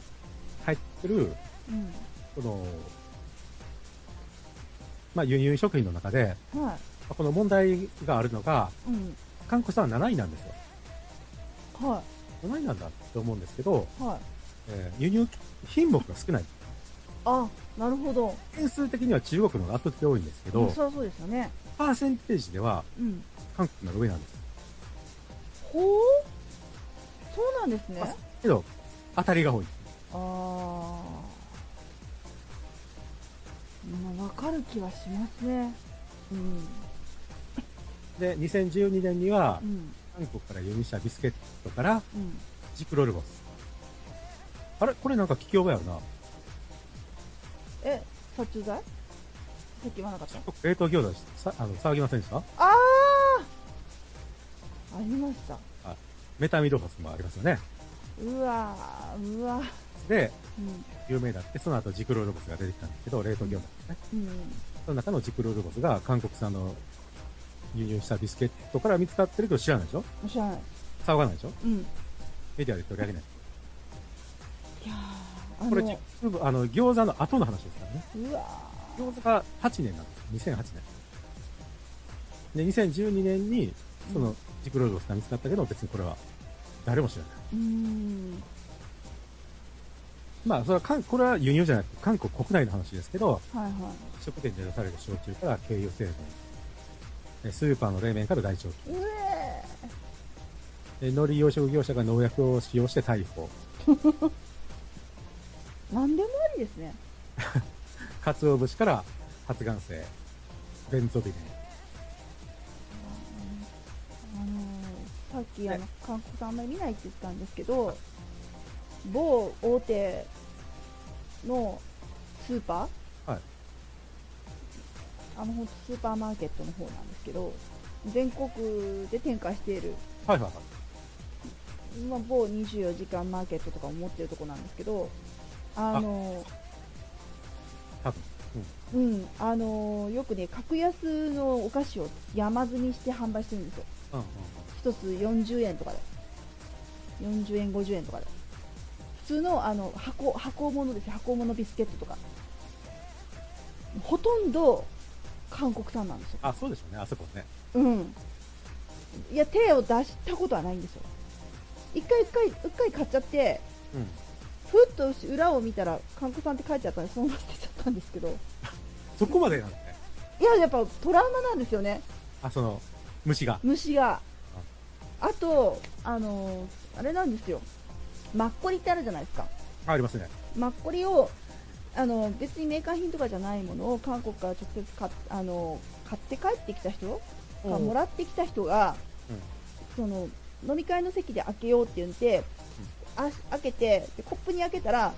入ってる、うん。この、まあ、輸入食品の中で、はこの問題があるのが、い。うん。韓国産は7位なんですよ。は7位なんだって思うんですけど、い。はい。えー輸入品目が少ない。あ、なるほど。件数的には中国の方が圧倒的に多いんですけど、そりゃそうですよね。パーセンテージではうん。韓国の上なんです。ほう？そうなんですね。あけど、当たりが多い。ああ。まあ、わかる気はしますね。うん。で、2012年にはう、ん。韓国から輸入したビスケットから、うん。ジクロルボス。あれ？これなんか聞き覚えあるな。え、殺虫剤さっき言わなかった？冷凍餃子しさあの騒ぎませんでした？あーありました。メタミドファスもありますよね。うわー、うわで、うん。有名だって、その後ジクロルボスが出てきたんですけど、冷凍餃子ですね。うん。その中のジクロルボスが韓国産の輸入したビスケットから見つかってるけど知らないでしょ？知らない。騒がないでしょ？うん。メディアで取り上げない。いやこれ、の、あの、餃子の後の話ですからね。うわ餃子が8年なんです。2008年。で、2012年に、ー。その、ジクロルボスが見つかったけど、別にこれは、誰も知らない。うーん。まあ、それは韓、これは輸入じゃなくて、韓国国内の話ですけど、はいはい。食店で出される焼酎から軽油成分、えスーパーの冷麺から大腸菌、うええ海苔養殖業者が農薬を使用して逮捕、ー。なんでもありですね。鰹節から発がん性、ベンゾビネ、あさっきあの、韓国産あんまり見ないって言ったんですけど、某大手のスーパー？はい。あの、ほんとスーパーマーケットの方なんですけど、全国で展開している、はいはいはい。まあ、某24時間マーケットとかも持ってるとこなんですけど、あの多分。うん、あのよくね、格安のお菓子を山積みして販売してるんですよ。うんうん一つ40円とかで。40円、50円とかで。普通のあの箱、箱物ですよ。箱物ビスケットとか。ほとんど韓国産なんですよ。あ、そうでしょうね、あそこね。うん。いや、手を出したことはないんですよ。一回、一回、一回買っちゃって、うん。ふっと裏を見たら、韓国産って書いてあったんで、そのまま捨てちゃったんですけど。そこまでなんですね。いや、やっぱトラウマなんですよね。あ、その、虫が。虫が。あと、あのあれなんですよ。マッコリってあるじゃないですか。ありますね。マッコリを、あの、別にメーカー品とかじゃないものを韓国から直接買っあの買って帰ってきた人、あもらってきた人が、その、飲み会の席で開けようって言って、あ開けてでコップに開けたら、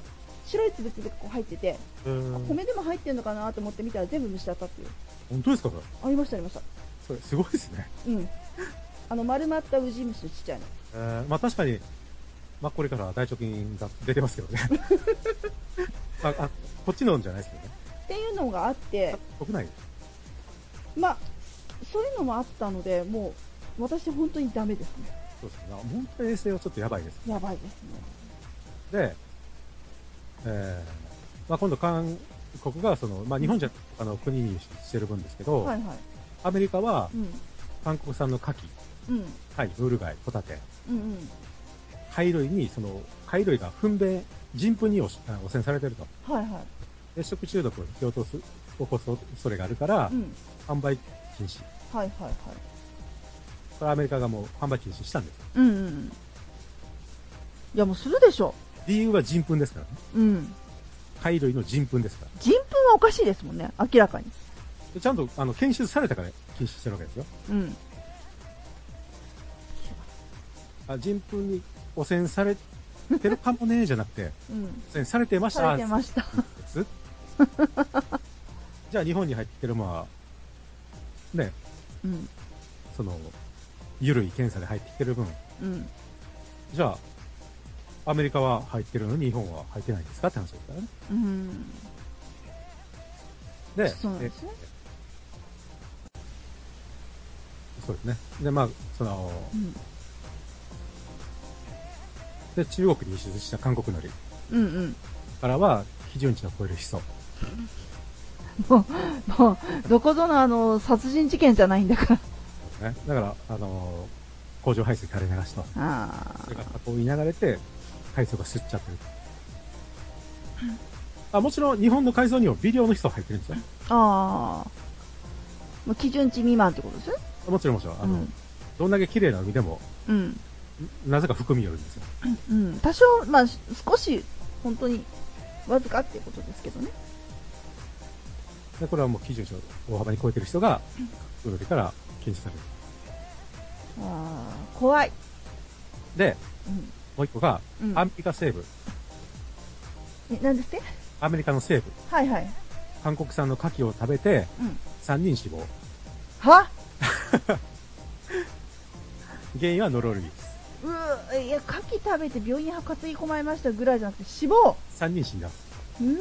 白いつぶつぶがこう入ってて、米でも入ってるのかなと思って見たら全部虫だったっていう。本当ですか。ありました、ありました。それ、すごいですね。うん。あの、丸まったウジ虫ちっちゃいの。えー、まあ確かに、まあこれから大貯金が出てますけどね。あ、あ、こっちのんじゃないですけどね。っていうのがあって、国内？まあ、そういうのもあったので、もう、私本当にダメですね。そうですね。本当に衛生はちょっとやばいです。やばいですね。で、えー、まあ今度韓国がその、まあ日本じゃ、あの、国にしてる分ですけど、はいはい。アメリカはうん。韓国産の牡蠣、うん。貝、ムール貝、ホタテ、うんうん。貝類に、その、貝類が糞便、人糞に汚染されてると。はいはい。で、食中毒を引き起こす恐れがあるからう、ん。販売禁止。はいはいはい。これアメリカがもう販売禁止したんですよ。うんうんうん。いやもうするでしょ。理由は人糞ですからね。うん。貝類の人糞ですから。人糞はおかしいですもんね。明らかに。でちゃんと、あの、検出されたから禁止してるわけですよ。うん。あ人糞に汚染されてるかもね、じゃなくて、うん。汚染されてました。されてました。じゃあ日本に入ってるものは、ね、うん。その、ゆるい検査で入ってきてる分、うん。じゃあ、アメリカは入ってるのに日本は入ってないんですかって話ですからね。うん。で、そうですねえそうですね。で、まあ、その、うん。で、中国に輸出した韓国海苔うんうん。からは、基準値を超えるヒ素。もう、もう、どこぞのあの、殺人事件じゃないんだから。ね。だから、あの工場排水垂れ流しと、あそれが加工に流れて、海藻が吸っちゃってる。あ、もちろん日本の海藻にも微量のヒ素入ってるんですよ。あ。ああ。もう基準値未満ってことですね。もちろんもちろん。あの、うんどんだけ綺麗な海でも、うん。なぜか含みよるんですよ。うん。多少、まあ、少し、本当に、わずかっていうことですけどね。で、これはもう基準値を大幅に超えてる人が、海苔から検出される。あー怖い。で、うん。もう一個が、うんアメリカ西部。え、なんですって？アメリカの西部。はいはい。韓国産の牡蠣を食べて、うん。3人死亡。は？原因はノロウイルス。うーいや、牡蠣食べて病院に担ぎ込まれましたぐらいじゃなくて死亡3人死んだ。うわ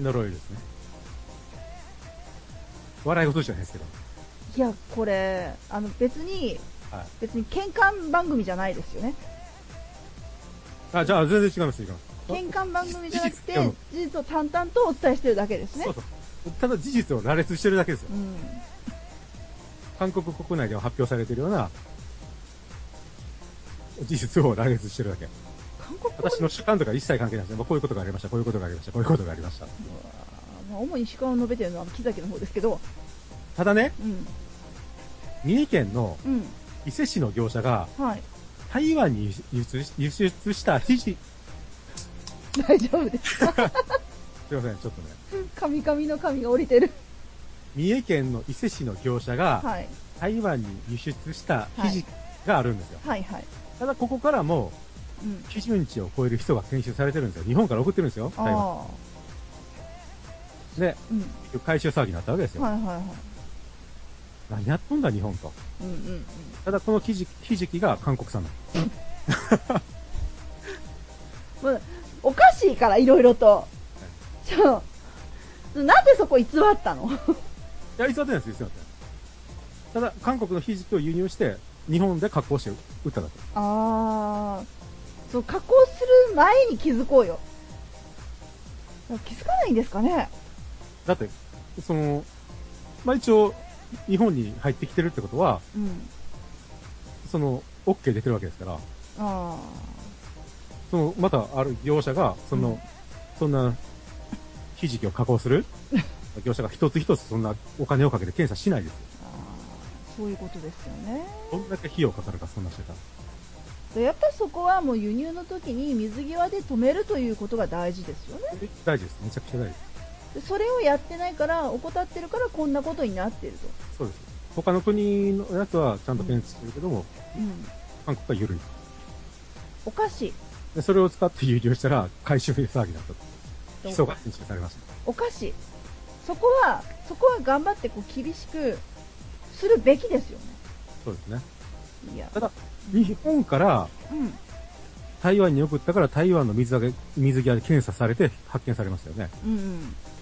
ノロウイルスね。笑い事じゃないですけど。ーいや、これ、あの、別に、はい。別に喧嘩番組じゃないですよね。あ、じゃあ全然違います、違います。喧嘩番組じゃなくて事実、を淡々とお伝えしてるだけですねそう。そう。ただ事実を羅列してるだけですよう。ん。韓国国内では発表されているような事事実を羅列してるだけ。韓国私の主観とか一切関係ないですね。こういうことがありました、こういうことがありました、こういうことがありました。まあ、主に主観を述べてるのは木崎の方ですけど、ただね、うん。三重県の。伊勢市の業者がはい。台湾に輸出輸出したひじ、大丈夫です。すいません、ちょっとね、神々の神が降りてる。三重県の伊勢市の業者がはい。台湾に輸出したひじがあるんですよ。はいはい。ただここからもうん。基準値を超える人が検出されてるんですよ。日本から送ってるんですよ、台湾。で、うん。結局回収騒ぎになったわけですよ。はいはいはい。何やっとんだ日本と。うんうんうん。ただこのひじひじきが韓国産なの。まあおかしいから、いろいろと。ちょ、なんでそこ偽ったの？いや、偽ってないです、偽ってない。ただ、韓国のひじきを輸入して、日本で加工して売っただけ。ああ、そう、加工する前に気づこうよ。気づかないんですかねだって、その、まあ、一応、日本に入ってきてるってことは、うん。その、OK 出てるわけですから、ああ。その、またある業者が、その、うんそんな、ひじきを加工する 業者が一つ一つそんなお金をかけて検査しないですよ。そういうことですよね。どんだけ費用かかるか、そんなしてたやっぱりそこはもう輸入の時に水際で止めるということが大事ですよね。大事です。めちゃくちゃ大事です。でそれをやってないから、怠ってるからこんなことになってると。そうです。他の国のやつはちゃんと検知してるけども、うん。韓国は緩い。おかしい。で、それを使って輸入したら、回収で騒ぎだったと。基礎が検知されました。おかしい。そこは、そこは頑張ってこう厳しくするべきですよね。そうですね。いや。ただ、日本からうん。台湾に送ったから台湾の水揚げ、水際で検査されて発見されましたよね。うん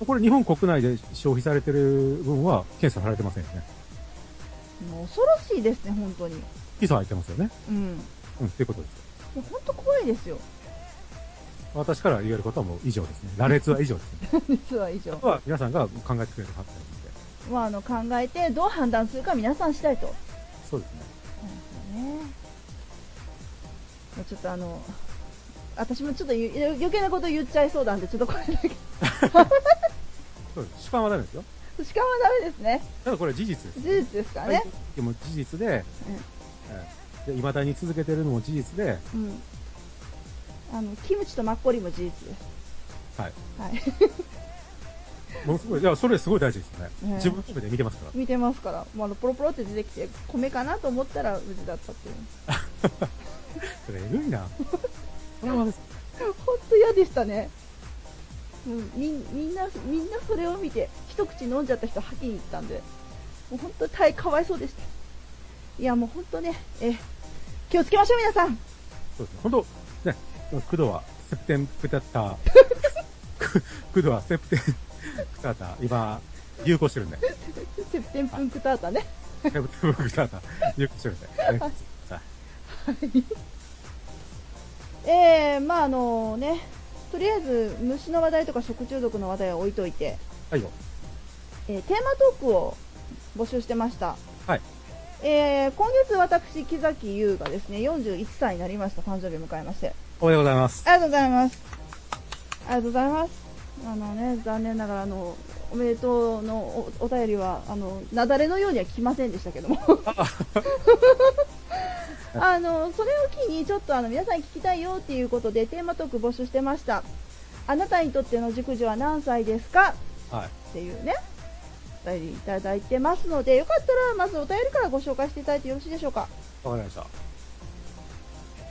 うん。これ日本国内で消費されてる分は検査されてませんよね。もう恐ろしいですね、本当に。基礎入ってますよね。うん。うん、っていうことです。もう本当怖いですよ。私から言えることはもう以上ですね。羅列は以上ですね。実は以上あ。とは皆さんが考えてくれるはず。まあ、あの、考えてどう判断するか皆さんしたいと。そうですね。すよね。もうちょっとあの、私もちょっとゆ余計なこと言っちゃいそうなんで、ちょっとこれだけ。主観はダメですよ。しかもダメですね。ただこれは事実です。事実ですからね。でも事実で、えーで、未だに続けてるのも事実で、うん。うん。あの、キムチとマッコリも事実です。はい。はい。ものすごい、いや、それすごい大事ですよね。ね自分の目で見てますから。見てますから、まあ、あのポロポロって出てきて、米かなと思ったら無事だったっていう。それ、えぐいな。本当嫌でしたね。もうみんみんな、みんなそれを見て、一口飲んじゃった人吐きに行ったんで、もう本当大かわいそうでした。いや、もう本当ね、え、気をつけましょう、皆さん。そうですね。本当ね、工藤は、セプテンプタッター、工藤はセプテンプタッター、今、流行してるんで。セプテンプンクタータね。セプテンプタッター、流行してるんで。ねさえー、まああのね、とりあえず虫の話題とか食中毒の話題は置いといて、あはいよ。えーテーマトークを募集してました。はい。えー今月私、木崎優がですね、41歳になりました。誕生日を迎えまして。おはようございます。ありがとうございます。ありがとうございます。あのね、残念ながら、あの、おめでとうのおお便りは、あの、雪崩のようには来ませんでしたけども。あの、それを機に、ちょっとあの、皆さんに聞きたいよっていうことで、テーマトーク募集してました。あなたにとっての熟女は何歳ですか？はい。っていうね。お便りいただいてますので、よかったらまずお便りからご紹介していただいてよろしいでしょうか？わかりました。